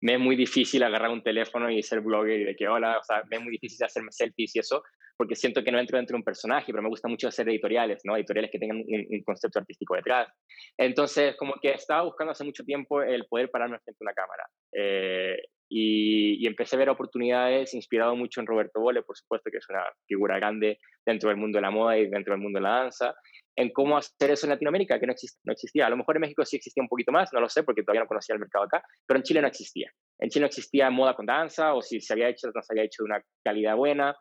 Me es muy difícil agarrar un teléfono y ser blogger y de que hola, o sea, me es muy difícil hacerme selfies y eso, porque siento que no entro dentro de un personaje, pero me gusta mucho hacer editoriales, ¿no? Editoriales que tengan un, concepto artístico detrás. Entonces, como que estaba buscando hace mucho tiempo el poder pararme frente a una cámara. Eh, y, empecé a ver oportunidades inspirado mucho en Roberto Bole, por supuesto, que es una figura grande dentro del mundo de la moda y dentro del mundo de la danza, en cómo hacer eso en Latinoamérica, que no, no existía. A lo mejor en México sí existía un poquito más, no lo sé, porque todavía no conocía el mercado acá, pero en Chile no existía. En Chile no existía moda con danza, o si se había hecho, no se había hecho de una calidad buena.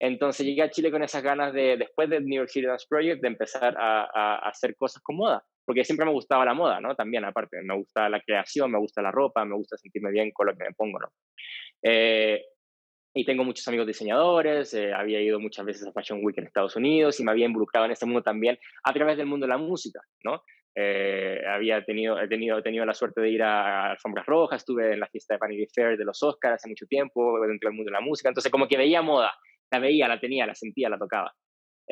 Entonces llegué a Chile con esas ganas de, después del New York City Dance Project, de empezar a, hacer cosas con moda. porque siempre me gustaba la moda, ¿no? También, aparte, me gusta la creación, me gusta la ropa, me gusta sentirme bien con lo que me pongo, ¿no? Eh, y tengo muchos amigos diseñadores, eh, había ido muchas veces a Fashion Week en Estados Unidos y me había involucrado en este mundo también a través del mundo de la música, ¿no? Eh, había tenido, he tenido, tenido la suerte de ir a, Alfombras Rojas, estuve en la fiesta de Vanity Fair de los Oscars hace mucho tiempo, dentro del mundo de la música, entonces como que veía moda, la veía, la tenía, la sentía, la tocaba.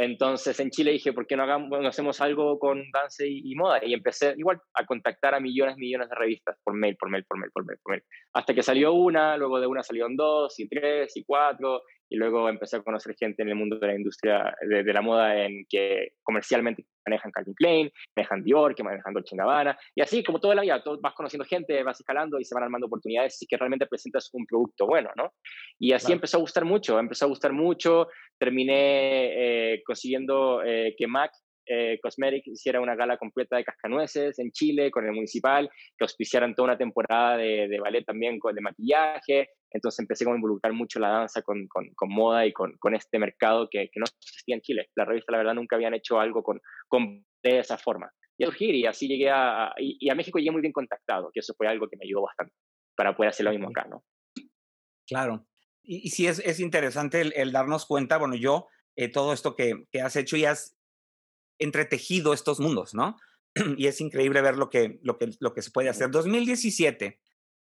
Entonces en Chile dije, ¿por qué no, hagamos, no hacemos algo con dance y, moda? Y empecé igual a contactar a millones, millones de revistas por mail, por mail, por mail, por mail, por mail. Hasta que salió una, luego de una salieron dos y tres y cuatro y luego empecé a conocer gente en el mundo de la industria de, la moda en que comercialmente manejan Calvin Klein, manejan Dior, que manejan Dolce Gabbana, y así como toda la vida, todo, vas conociendo gente, vas escalando y se van armando oportunidades y que realmente presentas un producto bueno, ¿no? Y así empezó a gustar mucho, empezó a gustar mucho, terminé eh, consiguiendo eh, que Mac eh, Cosmetic hiciera una gala completa de cascanueces en Chile con el municipal, que auspiciaran toda una temporada de, ballet también con, de maquillaje. Entonces empecé a involucrar mucho la danza con, con, moda y con, con este mercado que, que, no existía en Chile. La revista, la verdad, nunca habían hecho algo con, con de esa forma. Y a surgir, y así llegué a, y, a México llegué muy bien contactado, que eso fue algo que me ayudó bastante para poder hacer lo mismo acá, ¿no? Claro. Y, y sí es, es interesante el, darnos cuenta, bueno, yo, eh, todo esto que, que, has hecho y has entretejido estos mundos, ¿no? [clears throat] y es increíble ver lo que, lo que, lo que se puede hacer. 2017,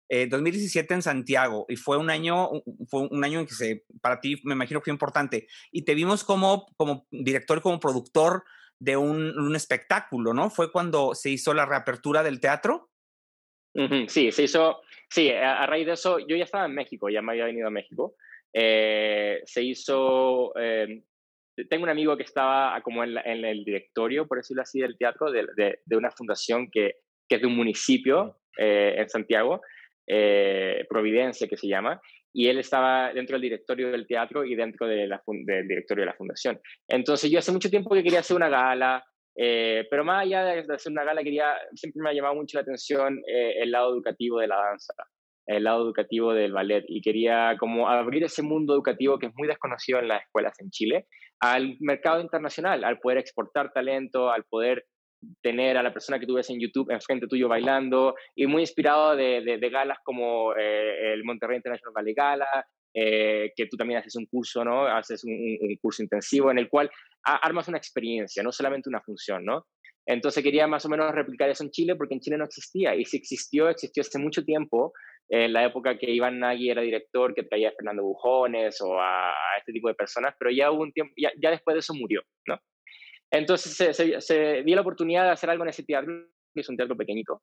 2017 eh, en Santiago, y fue un año, fue un año en que se, para ti me imagino que fue importante, y te vimos como, como director, como productor de un, un espectáculo, ¿no? Fue cuando se hizo la reapertura del teatro. Sí, se hizo, sí, a, raíz de eso, yo ya estaba en México, ya me había venido a México. Eh, se hizo, eh, tengo un amigo que estaba como en, el directorio, por decirlo así, del teatro, de, de, una fundación que, que, es de un municipio eh, en Santiago, eh, Providencia que se llama, y él estaba dentro del directorio del teatro y dentro del directorio de la fundación. Entonces yo hace mucho tiempo que quería hacer una gala, eh, pero más allá de hacer una gala, quería, siempre me ha llamado mucho la atención el lado educativo de la danza el lado educativo del ballet y quería como abrir ese mundo educativo que es muy desconocido en las escuelas en Chile al mercado internacional, al poder exportar talento, al poder tener a la persona que tú ves en YouTube enfrente tuyo bailando y muy inspirado de, de, galas como eh, el Monterrey International Ballet Gala, eh, que tú también haces un curso, ¿no? Haces un, un curso intensivo en el cual armas una experiencia, no solamente una función, ¿no? Entonces quería más o menos replicar eso en Chile porque en Chile no existía y si existió, existió hace mucho tiempo, en la época que Iván Nagui era director, que traía a Fernando Bujones o a, este tipo de personas, pero ya hubo un tiempo, ya, ya después de eso murió, ¿no? Entonces se, se, la oportunidad de hacer algo en ese teatro, que es un teatro pequeñito,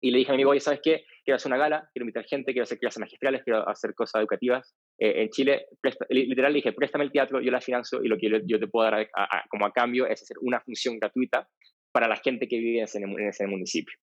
y le dije a mi amigo, oye, ¿sabes qué? Quiero hacer una gala, quiero invitar gente, quiero hacer clases magistrales, quiero hacer cosas educativas. Eh, en Chile, literal, le dije, préstame el teatro, yo la financio y lo que yo, te puedo dar como a cambio es hacer una función gratuita para la gente que vive en ese, municipio.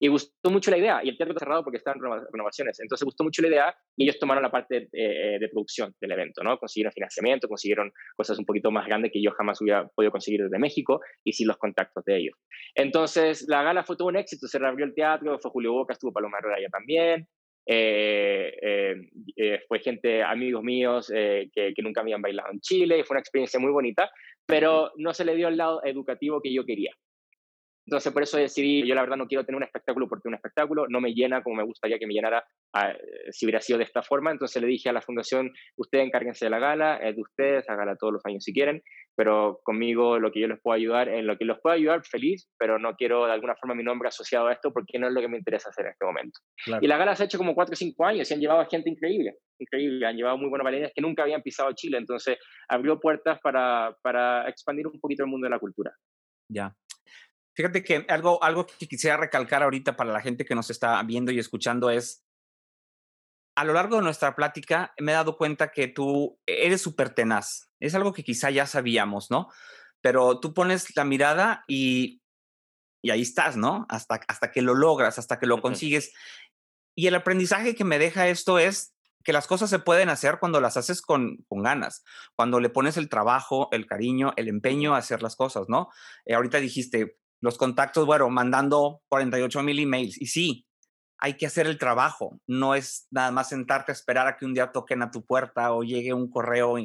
Y gustó mucho la idea, y el teatro está cerrado porque estaban renovaciones, entonces gustó mucho la idea y ellos tomaron la parte eh, de producción del evento, ¿no? Consiguieron financiamiento, consiguieron cosas un poquito más grandes que yo jamás hubiera podido conseguir desde México y sin los contactos de ellos. Entonces la gala fue todo un éxito, se reabrió el teatro, fue Julio Boca, estuvo Paloma allá también, eh, eh, fue gente, amigos míos que, que, nunca habían bailado en Chile, y fue una experiencia muy bonita, pero no se le dio el lado educativo que yo quería. Entonces, por eso decidí, yo la verdad no quiero tener un espectáculo porque un espectáculo no me llena como me gustaría que me llenara ah, si hubiera sido de esta forma. Entonces le dije a la fundación, ustedes encárguense de la gala, es de ustedes, hágala todos los años si quieren, pero conmigo lo que yo les puedo ayudar, en lo que los puedo ayudar, feliz, pero no quiero de alguna forma mi nombre asociado a esto porque no es lo que me interesa hacer en este momento. Y la gala se ha hecho como 4 o 5 años y han llevado a gente increíble, increíble, han llevado muy buenos bailarinas que nunca habían pisado Chile, entonces abrió puertas para, para expandir un poquito el mundo de la cultura. Ya. Fíjate que algo, algo que quisiera recalcar ahorita para la gente que nos está viendo y escuchando es, a lo largo de nuestra plática me he dado cuenta que tú eres súper tenaz. Es algo que quizá ya sabíamos, ¿no? Pero tú pones la mirada y, y ahí estás, ¿no? Hasta, hasta que lo logras, hasta que lo consigues. Y el aprendizaje que me deja esto es que las cosas se pueden hacer cuando las haces con, con ganas, cuando le pones el trabajo, el cariño, el empeño a hacer las cosas, ¿no? Eh, ahorita dijiste, los contactos, bueno, mandando 48 mil emails. Y sí, hay que hacer el trabajo. No es nada más sentarte a esperar a que un día toquen a tu puerta o llegue un correo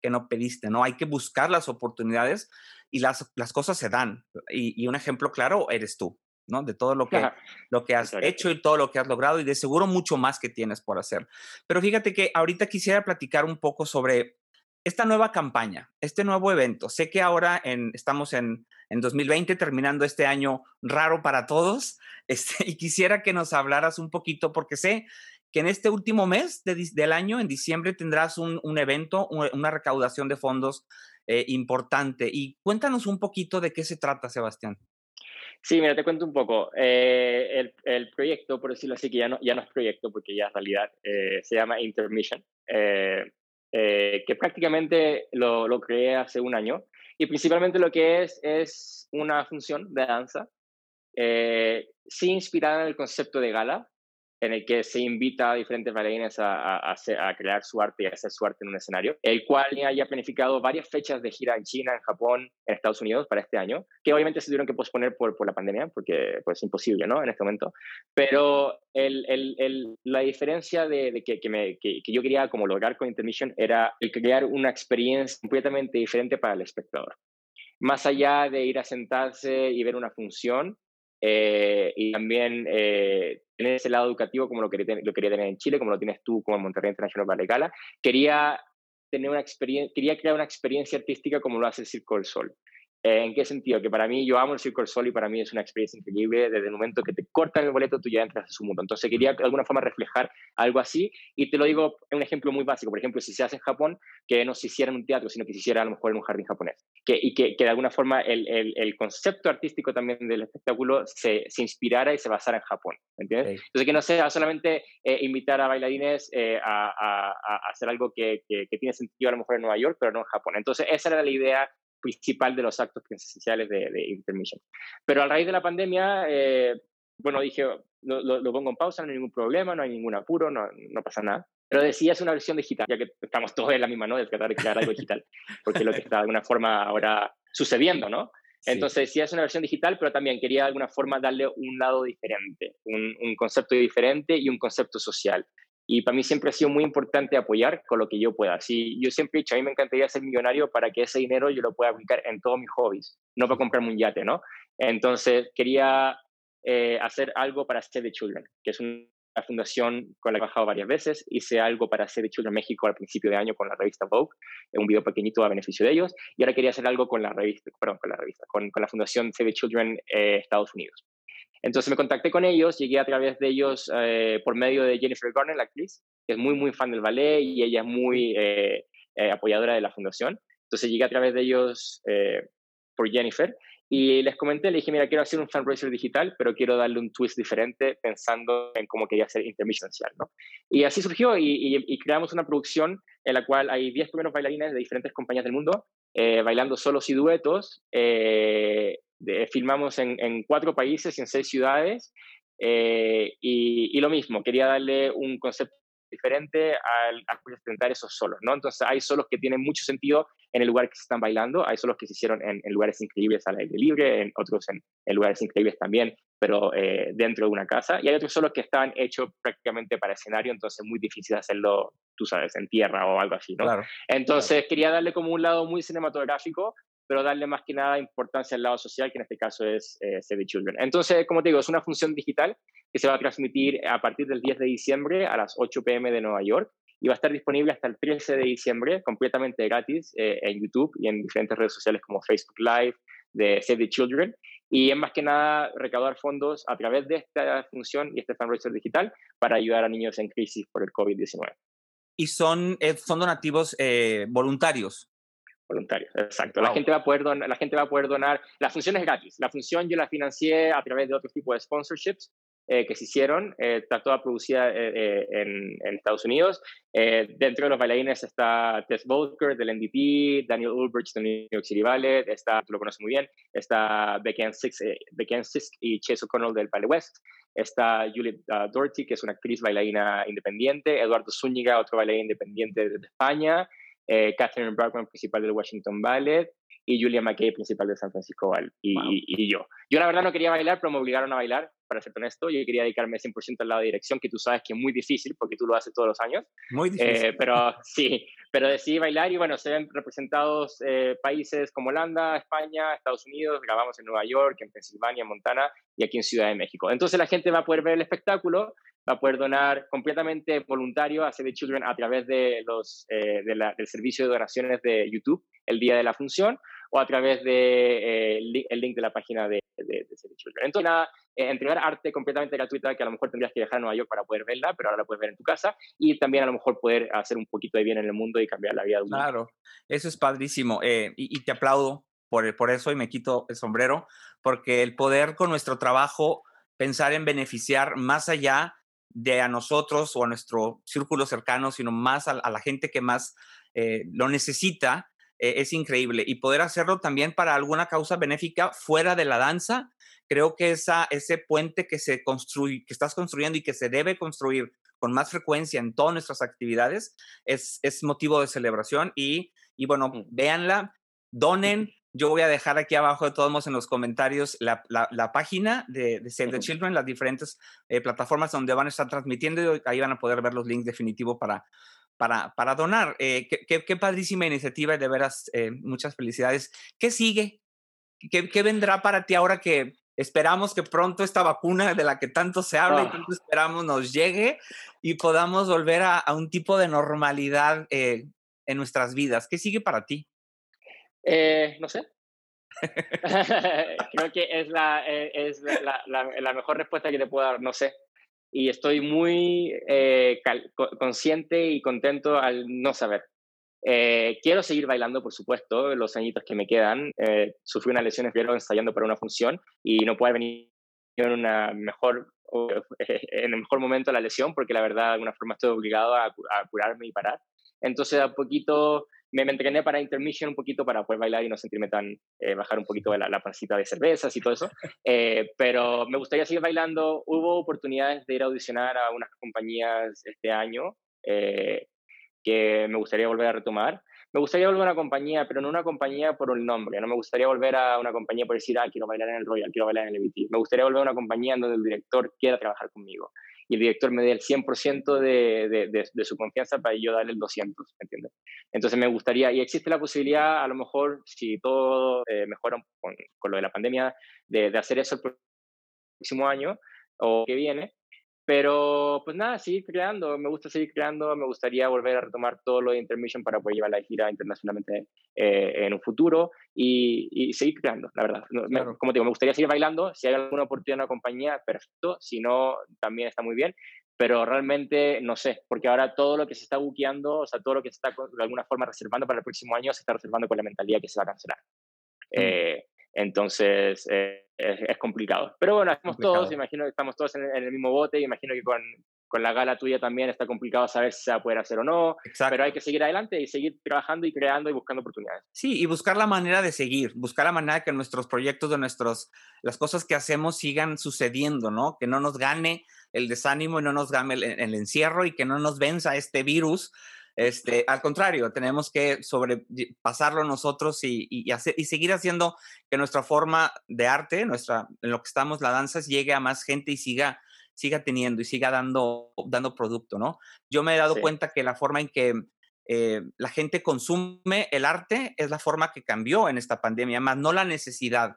que no pediste, ¿no? Hay que buscar las oportunidades. y las, las cosas se dan. Y, un ejemplo claro eres tú, ¿no? De todo lo que, lo que has hecho y todo lo que has logrado y de seguro mucho más que tienes por hacer. Pero fíjate que ahorita quisiera platicar un poco sobre esta nueva campaña, este nuevo evento. Sé que ahora estamos en, en 2020, terminando este año raro para todos, [laughs] este, y quisiera que nos hablaras un poquito, porque sé que en este último mes del año, en diciembre, tendrás un, evento, una recaudación de fondos eh, importante. Y cuéntanos un poquito de qué se trata, Sebastián. Sí, mira, te cuento un poco. Eh, el, proyecto, por decirlo así, que ya no, ya no es proyecto porque ya es realidad, eh, se llama Intermission, que prácticamente lo, lo, creé hace un año. Y principalmente lo que es es una función de danza, sí inspirada en el concepto de gala, en el que se invita a diferentes bailarines a, a, crear su arte y a hacer su arte en un escenario, el cual ya planificado varias fechas de gira en China, en Japón, en Estados Unidos para este año, que obviamente se tuvieron que posponer por, por la pandemia, porque pues, es imposible, ¿no? En este momento. Pero el, el, la diferencia de, que, que, me, que, que, yo quería como lograr con Intermission era el crear una experiencia completamente diferente para el espectador. Más allá de ir a sentarse y ver una función, eh, y también eh, tener ese lado educativo como lo quería, lo quería tener en Chile, como lo tienes tú como en Monterrey International Ballet Gala. Quería, tener una experiencia, quería crear una experiencia artística como lo hace el Circo del Sol. Eh, ¿En qué sentido? Que para mí, yo amo el Circo del Sol y para mí es una experiencia increíble. Desde el momento que te cortan el boleto, tú ya entras a su mundo. Entonces quería de alguna forma reflejar algo así. Y te lo digo en un ejemplo muy básico. Por ejemplo, si se hace en Japón, que no se hiciera en un teatro, sino que se hiciera a lo mejor en un jardín japonés. Que, y que, que de alguna forma el, el, el, concepto artístico también del espectáculo se, se, inspirara y se basara en Japón. ¿Entiendes? Entonces que no sea solamente eh, invitar a bailarines eh, a, a, a, hacer algo que, que, que tiene sentido a lo mejor en Nueva York, pero no en Japón. Entonces esa era la idea principal de los actos esenciales de, de Intermission. Pero a raíz de la pandemia, eh, bueno, dije, lo, lo, pongo en pausa, no hay ningún problema, no hay ningún apuro, no, no pasa nada. Pero decía es una versión digital, ya que estamos todos en la misma, ¿no? De tratar de crear algo digital, porque es lo que está de alguna forma ahora sucediendo, ¿no? Entonces, sí es una versión digital, pero también quería de alguna forma darle un lado diferente, un, un, concepto diferente y un concepto social. Y para mí siempre ha sido muy importante apoyar con lo que yo pueda. Si yo siempre he dicho, a mí me encantaría ser millonario para que ese dinero yo lo pueda aplicar en todos mis hobbies, no para comprarme un yate, ¿no? Entonces quería eh, hacer algo para Save the Children, que es una fundación con la que he trabajado varias veces. Hice algo para Save the Children México al principio de año con la revista Vogue, un video pequeñito a beneficio de ellos. Y ahora quería hacer algo con la revista, perdón, con la revista, con, con la fundación Save the Children eh, Estados Unidos. Entonces me contacté con ellos, llegué a través de ellos eh, por medio de Jennifer Garner, la actriz, que es muy, muy fan del ballet y ella es muy eh, eh, apoyadora de la fundación. Entonces llegué a través de ellos por Jennifer y les comenté, le dije, mira, quiero hacer un fundraiser digital, pero quiero darle un twist diferente pensando en cómo quería hacer intermission ¿no? Y así surgió y, y, creamos una producción en la cual hay 10 primeros bailarines de diferentes compañías del mundo bailando solos y duetos filmamos en, en, cuatro países y en seis ciudades. Eh, y, y, lo mismo, quería darle un concepto diferente al, a presentar esos solos, ¿no? Entonces hay solos que tienen mucho sentido en el lugar que se están bailando, hay solos que se hicieron en, en lugares increíbles al aire libre, en otros en, en lugares increíbles también, pero eh, dentro de una casa, y hay otros solos que estaban hechos prácticamente para escenario, entonces es muy difícil hacerlo, tú sabes, en tierra o algo así, ¿no? Claro, entonces quería darle como un lado muy cinematográfico, pero darle más que nada importancia al lado social, que en este caso es eh, Save the Children. Entonces, como te digo, es una función digital que se va a transmitir a partir del 10 de diciembre a las 8 pm de Nueva York y va a estar disponible hasta el 13 de diciembre completamente gratis eh, en YouTube y en diferentes redes sociales como Facebook Live de Save the Children. Y es más que nada recaudar fondos a través de esta función y este fundraiser digital para ayudar a niños en crisis por el COVID-19. ¿Y son, eh, son donativos eh, voluntarios? Voluntarios, exacto. La, gente va a poder donar, la gente va a poder donar, la función es gratis, la función yo la financié a través de otro tipo de sponsorships eh, que se hicieron, eh, está toda producida eh, en, en, Estados Unidos. dentro de los bailarines está Tess Volker del NDP, Daniel Ulbrich del New York City Ballet, está, tú lo conoces muy bien, está Becky Sisk y Chase O'Connell del Ballet West, está Juliet uh, Doherty, que es una actriz bailarina independiente, Eduardo Zúñiga, otro bailarín independiente de España, eh, Catherine Bergman, principal del Washington Ballet, y Julia McKay, principal de San Francisco Ballet, y, y, yo. Yo la verdad no quería bailar, pero me obligaron a bailar, para ser honesto. Yo quería dedicarme 100% al lado de dirección, que tú sabes que es muy difícil, porque tú lo haces todos los años. Muy difícil. Eh, pero [laughs] sí, pero decidí bailar y bueno, se ven representados eh, países como Holanda, España, Estados Unidos, grabamos en Nueva York, en Pensilvania, Montana y aquí en Ciudad de México. Entonces la gente va a poder ver el espectáculo, va a poder donar completamente voluntario a Save the Children a través de los, eh, del servicio de donaciones de YouTube el día de la función o a través de, eh, el link de la página de, de, Save the Children. Entonces, nada, eh, entregar arte completamente gratuita que a lo mejor tendrías que dejar en Nueva York para poder verla, pero ahora la puedes ver en tu casa y también a lo mejor poder hacer un poquito de bien en el mundo y cambiar la vida de un Claro, eso es padrísimo y, y, te aplaudo por, por eso y me quito el sombrero, porque el poder con nuestro trabajo pensar en beneficiar más allá de a nosotros o a nuestro círculo cercano, sino más a, la gente que más eh, lo necesita, eh, es increíble. Y poder hacerlo también para alguna causa benéfica fuera de la danza, creo que esa, ese puente que, se construye, que estás construyendo y que se debe construir con más frecuencia en todas nuestras actividades, es, es motivo de celebración. Y, y bueno, mm. véanla, donen, yo voy a dejar aquí abajo de todos modos en los comentarios la, la, página de, Save the Children, las diferentes eh, plataformas donde van a estar transmitiendo y ahí van a poder ver los links definitivos para, para, para donar. Eh, qué, qué, padrísima iniciativa y de veras eh, muchas felicidades. ¿Qué sigue? ¿Qué, ¿Qué, vendrá para ti ahora que esperamos que pronto esta vacuna de la que tanto se habla y ah. tanto esperamos nos llegue y podamos volver a, a un tipo de normalidad en nuestras vidas? ¿Qué sigue para ti? Eh, no sé. [laughs] [laughs] Creo que es, la, eh, es la, la, mejor respuesta que te puedo dar, no sé. Y estoy muy eh, consciente y contento al no saber. quiero seguir bailando, por supuesto, los añitos que me quedan. sufrí una lesión en ensayando para una función y no puedo venir en una mejor en el mejor momento de la lesión porque la verdad de alguna forma estoy obligado a, a curarme y parar. Entonces a poquito me, entrené para intermission un poquito para poder bailar y no sentirme tan, eh, bajar un poquito de la, la, pancita de cervezas y todo eso. [laughs] Eh, pero me gustaría seguir bailando. Hubo oportunidades de ir a audicionar a unas compañías este año eh, que me gustaría volver a retomar. Me gustaría volver a una compañía, pero no una compañía por el nombre. No me gustaría volver a una compañía por decir, ah, quiero bailar en el Royal, quiero bailar en el EBT. Me gustaría volver a una compañía donde el director quiera trabajar conmigo y el director me dé el 100% de, de, de, su confianza para yo darle el 200, ¿me entiendes? Entonces me gustaría, y existe la posibilidad, a lo mejor, si todo eh, mejora con, con, lo de la pandemia, de, de hacer eso el próximo año o que viene, pero pues nada, seguir creando, me gusta seguir creando, me gustaría volver a retomar todo lo de Intermission para poder llevar la gira internacionalmente eh, en un futuro y, y, seguir creando, la verdad. como te digo, me gustaría seguir bailando, si hay alguna oportunidad en una compañía, perfecto, si no, también está muy bien, pero realmente no sé, porque ahora todo lo que se está buqueando, o sea, todo lo que se está de alguna forma reservando para el próximo año se está reservando con la mentalidad que se va a cancelar. Mm. Eh, entonces, eh, es, complicado. Pero bueno, estamos todos, imagino que estamos todos en, el mismo bote, imagino que con, con, la gala tuya también está complicado saber si se va a poder hacer o no, pero hay que seguir adelante y seguir trabajando y creando y buscando oportunidades. Sí, y buscar la manera de seguir, buscar la manera de que nuestros proyectos, de nuestros, las cosas que hacemos sigan sucediendo, ¿no? Que no nos gane el desánimo y no nos gane el encierro y que no nos venza este virus este, al contrario, tenemos que sobrepasarlo nosotros y, y, hacer, y seguir haciendo que nuestra forma de arte, nuestra, en lo que estamos, la danza, llegue a más gente y siga, siga teniendo y siga dando, dando producto, ¿no? Yo me he dado cuenta que la forma en que eh, la gente consume el arte es la forma que cambió en esta pandemia, más no la necesidad.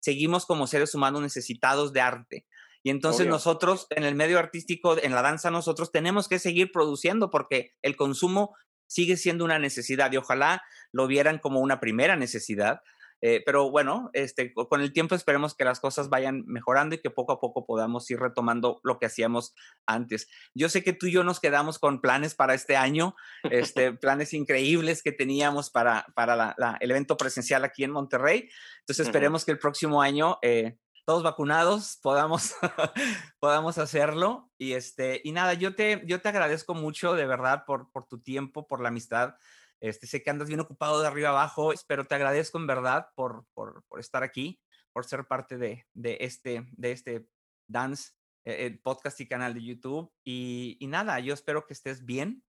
Seguimos como seres humanos necesitados de arte. Y entonces nosotros en el medio artístico, en la danza, nosotros tenemos que seguir produciendo porque el consumo sigue siendo una necesidad y ojalá lo vieran como una primera necesidad. Eh, pero bueno, este, con el tiempo esperemos que las cosas vayan mejorando y que poco a poco podamos ir retomando lo que hacíamos antes. Yo sé que tú y yo nos quedamos con planes para este año, [laughs] este, planes increíbles que teníamos para, para el evento presencial aquí en Monterrey. Entonces esperemos que el próximo año eh, todos vacunados podamos, [laughs] podamos hacerlo. Y, este, y nada, yo te, yo te agradezco mucho de verdad por, por tu tiempo, por la amistad. Este, sé que andas bien ocupado de arriba abajo, pero te agradezco en verdad por, por, por estar aquí, por ser parte de, de este, de este dance eh, podcast y canal de YouTube. Y, y, nada, yo espero que estés bien.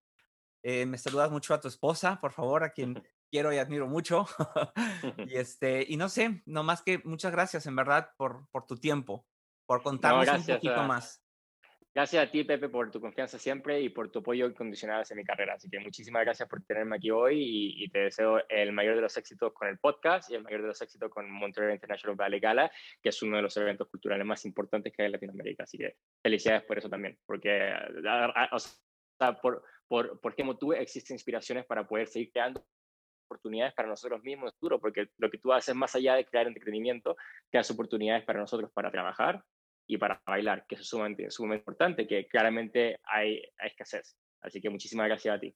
Eh, me saludas mucho a tu esposa, por favor, a quien [laughs] quiero y admiro mucho. [laughs] y, este, y no sé, no más que muchas gracias en verdad por, por tu tiempo, por contarnos un poquito más. Gracias a ti, Pepe, por tu confianza siempre y por tu apoyo incondicional hacia mi carrera. Así que muchísimas gracias por tenerme aquí hoy y, te deseo el mayor de los éxitos con el podcast y el mayor de los éxitos con Montreal International Ballet Gala, que es uno de los eventos culturales más importantes que hay en Latinoamérica. Así que felicidades por eso también, porque o sea, por, por, por qué motivo existen inspiraciones para poder seguir creando oportunidades para nosotros mismos es duro, porque lo que tú haces más allá de crear entretenimiento, creas oportunidades para nosotros para trabajar y para bailar, que eso es sumamente, sumamente importante, que claramente hay, hay escasez. Así que muchísimas gracias a ti.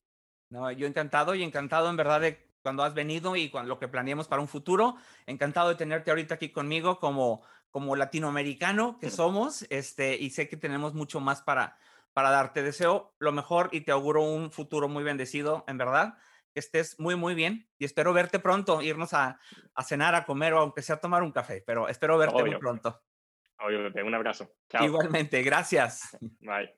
No, yo encantado y encantado en verdad de cuando has venido y con lo que planeamos para un futuro. Encantado de tenerte ahorita aquí conmigo como, como latinoamericano que [laughs] somos este, y sé que tenemos mucho más para, para darte. Deseo lo mejor y te auguro un futuro muy bendecido, en verdad. Que estés muy, muy bien y espero verte pronto, irnos a, a cenar, a comer o aunque sea a tomar un café, pero espero verte muy pronto. Obviamente, un abrazo. Igualmente, gracias. Bye.